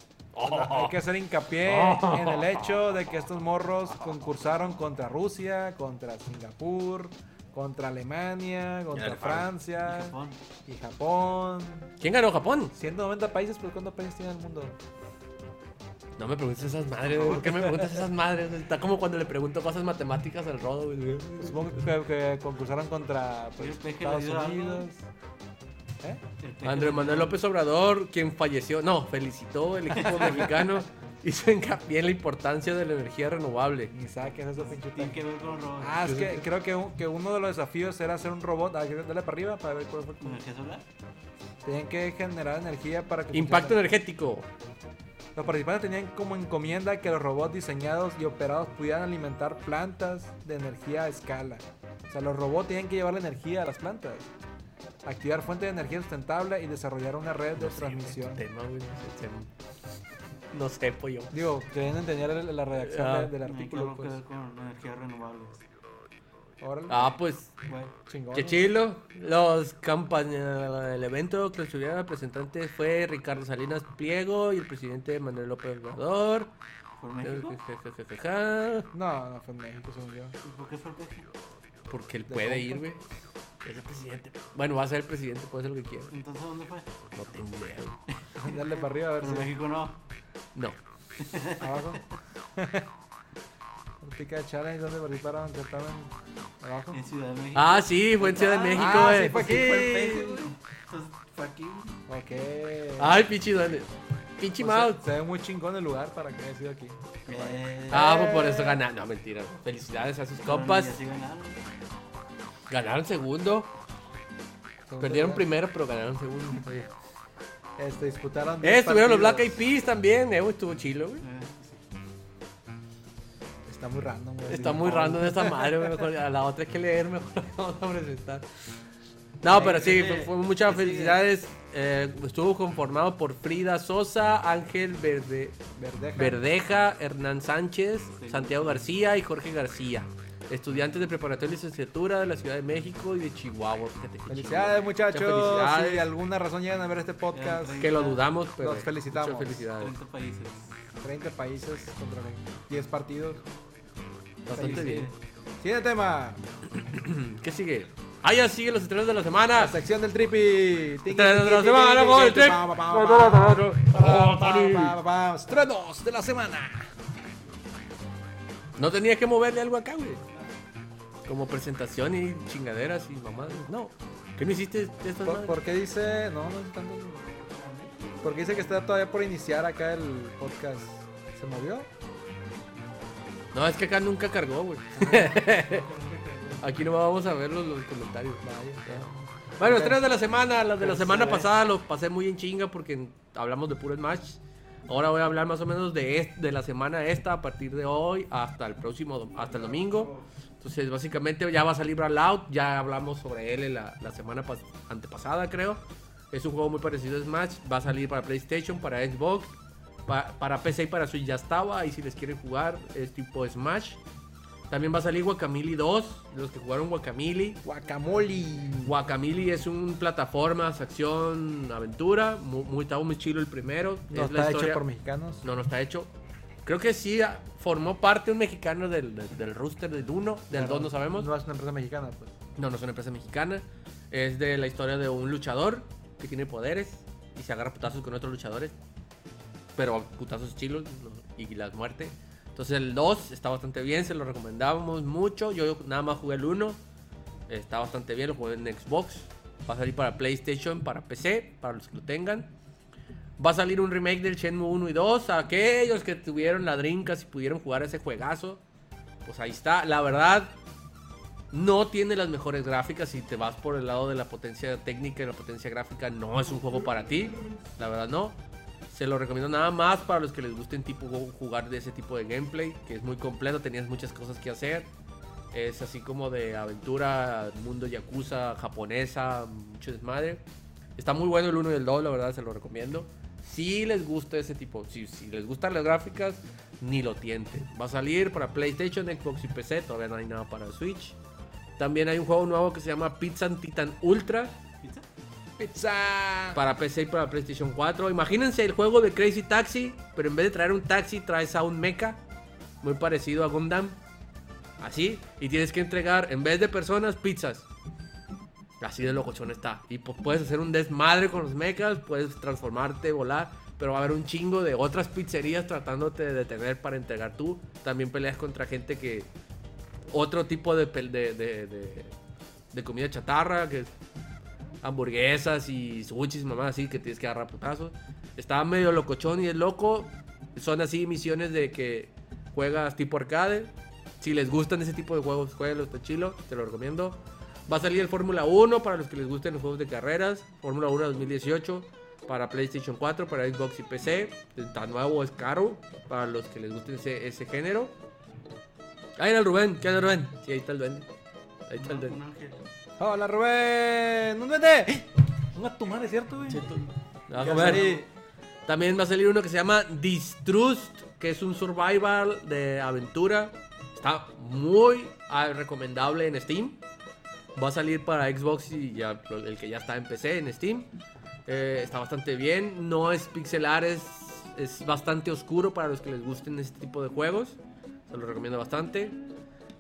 Hay que hacer hincapié en el hecho de que estos morros concursaron contra Rusia, contra Singapur, contra Alemania, contra Francia Y Japón. y Japón. ¿Quién ganó Japón? 190 países, pues ¿cuántos países tiene el mundo? No me preguntes esas madres. ¿Por qué me preguntas esas madres? Está como cuando le pregunto cosas matemáticas al rodo, güey. Supongo que, que concursaron contra pues, ¿Quieres que le Estados? Unidos. ¿Eh? Andrés Manuel López Obrador, quien falleció, no, felicitó el equipo mexicano, hizo hincapié en la importancia de la energía renovable. Ni sabe qué es eso, pinche tanque. Ah, es que creo que, un- que uno de los desafíos era hacer un robot. Ah, dale para arriba para ver cuál fue. ¿Con energía solar? Tenían que generar energía para que. Impacto funcionara. energético. Los participantes tenían como encomienda que los robots diseñados y operados pudieran alimentar plantas de energía a escala. O sea, los robots tenían que llevar la energía a las plantas. Activar fuentes de energía sustentable y desarrollar una red de transmisión. Tema, güey, no sé, se- No sé, pollo. Digo, querían entender la- redacción Ah. de- del Tiene que artículo. ver Pues. con energías renovables. Órale, Ah, pues, Bueno, chingón. qué chilo. Los campaña, el evento que estuvieron representantes fue Ricardo Salinas Pliego y el presidente Manuel López Obrador. ¿Por México? No, no fue en México, según yo. ¿Y ¿Por qué fue el peje? Porque él De puede ir, güey. Es el presidente. Bueno, va a ser el presidente, puede hacer lo que quiera. Entonces, ¿dónde fue? No tengo idea. Dale para arriba a ver Pero si. México no. No. Abajo. Practica de challenge, ¿dónde participaron? Certamen. Abajo. En Ciudad de México. Ah, sí, fue en Ciudad de México, Ah, güey. sí, fue aquí, Fue el Sí. güey. Entonces, fue aquí. Ok. Ay, pinche dónde. Pinche Pues se- mouse. se, ve muy chingón el lugar para que haya sido aquí. Eh, Ah, pues por eso ganaron. No, mentira. Felicidades a sus pero compas. así ganaron. Ganaron segundo. Perdieron primero, pero ganaron segundo. Este, disputaron. Eh, 10 estuvieron los Black. Eyed Peas también, eh, güey, estuvo chilo, güey. Eh, Está muy random, güey. Está muy random esa madre, güey. mejor- A la otra hay que leer, mejor la vamos a presentar. No, pero sí, fue, fue muchas felicidades. Eh, estuvo conformado por Frida Sosa, Ángel Verde, Verdeja. Verdeja, Hernán Sánchez, Sí. Santiago García y Jorge García. Estudiantes de preparatoria y licenciatura de la Ciudad de México y de Chihuahua. Fíjate Felicidades, muchachos. Muchas Si de alguna razón llegan a ver este podcast, Que lo dudamos, pero Los felicitamos. muchas felicidades. 30 países. 30 países contra 10 partidos. Bastante Sí. bien. Siguiente tema. ¿Qué sigue? Ah, ya sigue los estrenos de la semana. La sección del tripi. Estrenos de la semana, con el trip. Tony. Estrenos de la semana. No tenía que moverle algo acá, güey. Como presentación y chingaderas y mamadas. No. ¿Qué no hiciste estas ¿Por, por qué dice.? No, no es tanto. Porque dice que está todavía por iniciar acá el podcast. ¿Se movió? No, es que acá nunca cargó, güey. Aquí no vamos a ver los, los comentarios. Ya. Bueno, estrenos de la semana. Las de la semana pasada los pasé muy en chinga porque hablamos de puro Smash. Ahora voy a hablar más o menos de, de la semana esta a partir de hoy hasta el próximo, hasta el domingo. Entonces, básicamente ya va a salir Brawlout. Ya hablamos sobre él la, la semana pas- antepasada, creo. Es un juego muy parecido a Smash. Va a salir para PlayStation, para Xbox, pa- para PC y para Switch ya estaba. Y si les quieren jugar, es tipo Smash. También va a salir Guacamole 2. Los que jugaron Guacamole. Guacamole. Guacamole es un plataformas, acción, aventura. Muy, muy, estaba muy chido el primero. No Es la está hecho por mexicanos. No, no está hecho. Creo que sí ah, formó parte un mexicano del, del, del rooster del 1. Del Pero 2 no sabemos. No es una empresa mexicana, pues. No, no es una empresa mexicana. Es de la historia de un luchador que tiene poderes y se agarra putazos con otros luchadores. Pero putazos chilos ¿no? y las muertes. Entonces el 2 está bastante bien, se lo recomendábamos mucho. Yo nada más jugué el 1. Está bastante bien, lo jugué en Xbox. Va a salir para PlayStation, para PC, para los que lo tengan. Va a salir un remake del Shenmue 1 y 2. Aquellos que tuvieron la Dreamcast y pudieron jugar ese juegazo. Pues ahí está. La verdad, no tiene las mejores gráficas. Si te vas por el lado de la potencia técnica y la potencia gráfica, no es un juego para ti. La verdad, no. Se lo recomiendo nada más para los que les gusten tipo jugar de ese tipo de gameplay, que es muy completo, tenías muchas cosas que hacer. Es así como de aventura, mundo yakuza, japonesa, mucho desmadre. Está muy bueno el 1 y el 2, la verdad, se lo recomiendo. Si les gusta ese tipo, si, si les gustan las gráficas, ni lo tienten. Va a salir para PlayStation, Xbox y PC, todavía no hay nada para Switch. También hay un juego nuevo que se llama Pizza Titan Ultra ¿Pizza? Para PC y para PlayStation 4. Imagínense el juego de Crazy Taxi, pero en vez de traer un taxi, traes a un mecha, muy parecido a Gundam. Así, y tienes que entregar, en vez de personas, pizzas. Así de locochón está. Y pues puedes hacer un desmadre con los mechas, puedes transformarte, volar, pero va a haber un chingo de otras pizzerías tratándote de detener para entregar tú. También peleas contra gente que... Otro tipo de, de, de, de- de comida chatarra, que hamburguesas y sushis y mamás así que tienes que agarrar putazos. Está medio locochón y es loco. Son así misiones de que juegas tipo arcade. Si les gustan ese tipo de juegos, jueguenlo, está chilo, te lo recomiendo. Va a salir el Fórmula 1 para los que les gusten los juegos de carreras. Fórmula 1 2018 para PlayStation 4, para Xbox y PC. Está nuevo, es caro para los que les guste ese, ese género. Ahí era el Rubén, ¿qué onda Rubén? Sí, ahí está el duende. Ahí está el Un duende. Hola, Rubén. ¡Un duende! ¡Un a tu madre, ¿cierto, güey? Ya a ver. salí. También va a salir uno que se llama Distrust, que es un survival de aventura. Está muy ah, recomendable en Steam. Va a salir para Xbox y ya el que ya está en PC en Steam. Eh, está bastante bien. No es pixelar, es, es bastante oscuro para los que les gusten este tipo de juegos. Se lo recomiendo bastante.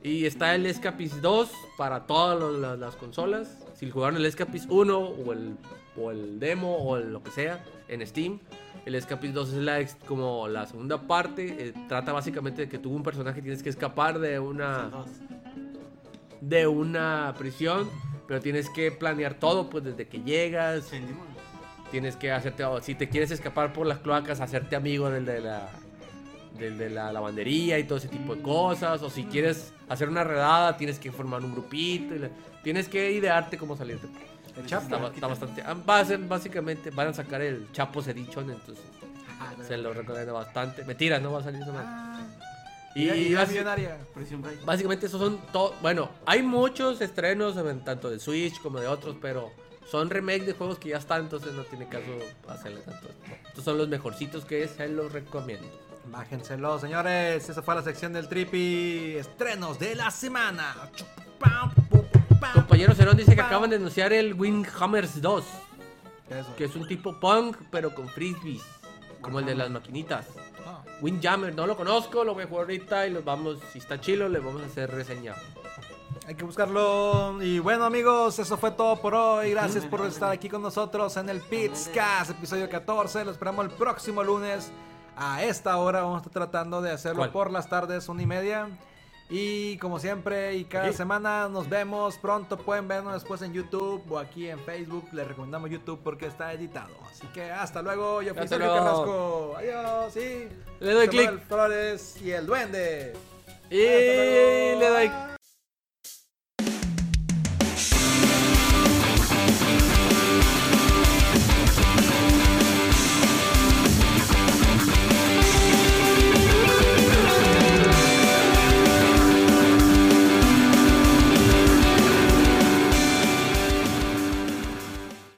Y está el Escapist 2 para todas las consolas. Si jugaron el Escapist 1 o el, o el demo o el- lo que sea en Steam. El Escapist 2 es la, como la segunda parte. eh, trata básicamente de que tú un personaje tienes que escapar de una, de una prisión. Pero tienes que planear todo, pues desde que llegas, tienes que hacerte, si te quieres escapar por las cloacas, hacerte amigo del de la, del de la lavandería y todo ese tipo de cosas, o si quieres hacer una redada, tienes que formar un grupito, y le- tienes que idearte cómo salirte. El Chapo. está bastante, ah, va a ser básicamente, van a sacar el Chapo Edition, entonces Ah, se lo recomiendo bastante. Mentira, no va a salir eso. Ah, Y, y, la millonaria. Básicamente esos son todos. Bueno, hay muchos estrenos, en- tanto de Switch como de otros, pero son remakes de juegos que ya están, entonces no tiene caso hacerle tanto. Estos son los mejorcitos que se los recomiendo. Bájenselo, señores. Esa fue la sección del Trippy. Estrenos de la semana. Compañero Cerón dice que acaban de anunciar el Windhammers 2, ¿Qué es eso? que es un tipo punk, pero con frisbees, como el de las maquinitas. Ah, Windjammer, no lo conozco, lo voy a jugar ahorita y los vamos, si está chilo, le vamos a hacer reseña. hay que buscarlo. Y bueno, amigos, eso fue todo por hoy. Gracias por estar aquí con nosotros en el Pizcast, episodio 14. Lo esperamos el próximo lunes. A esta hora vamos a estar tratando de hacerlo ¿Cuál? por las tardes, una y media. Y como siempre, y cada Aquí. semana nos vemos pronto. Pueden vernos después en YouTube o aquí en Facebook. Les recomendamos YouTube porque está editado. Así que hasta luego. Yo fui Sergio. Carrasco. Adiós. Sí. Le doy clic. Flores y el Duende. Y le doy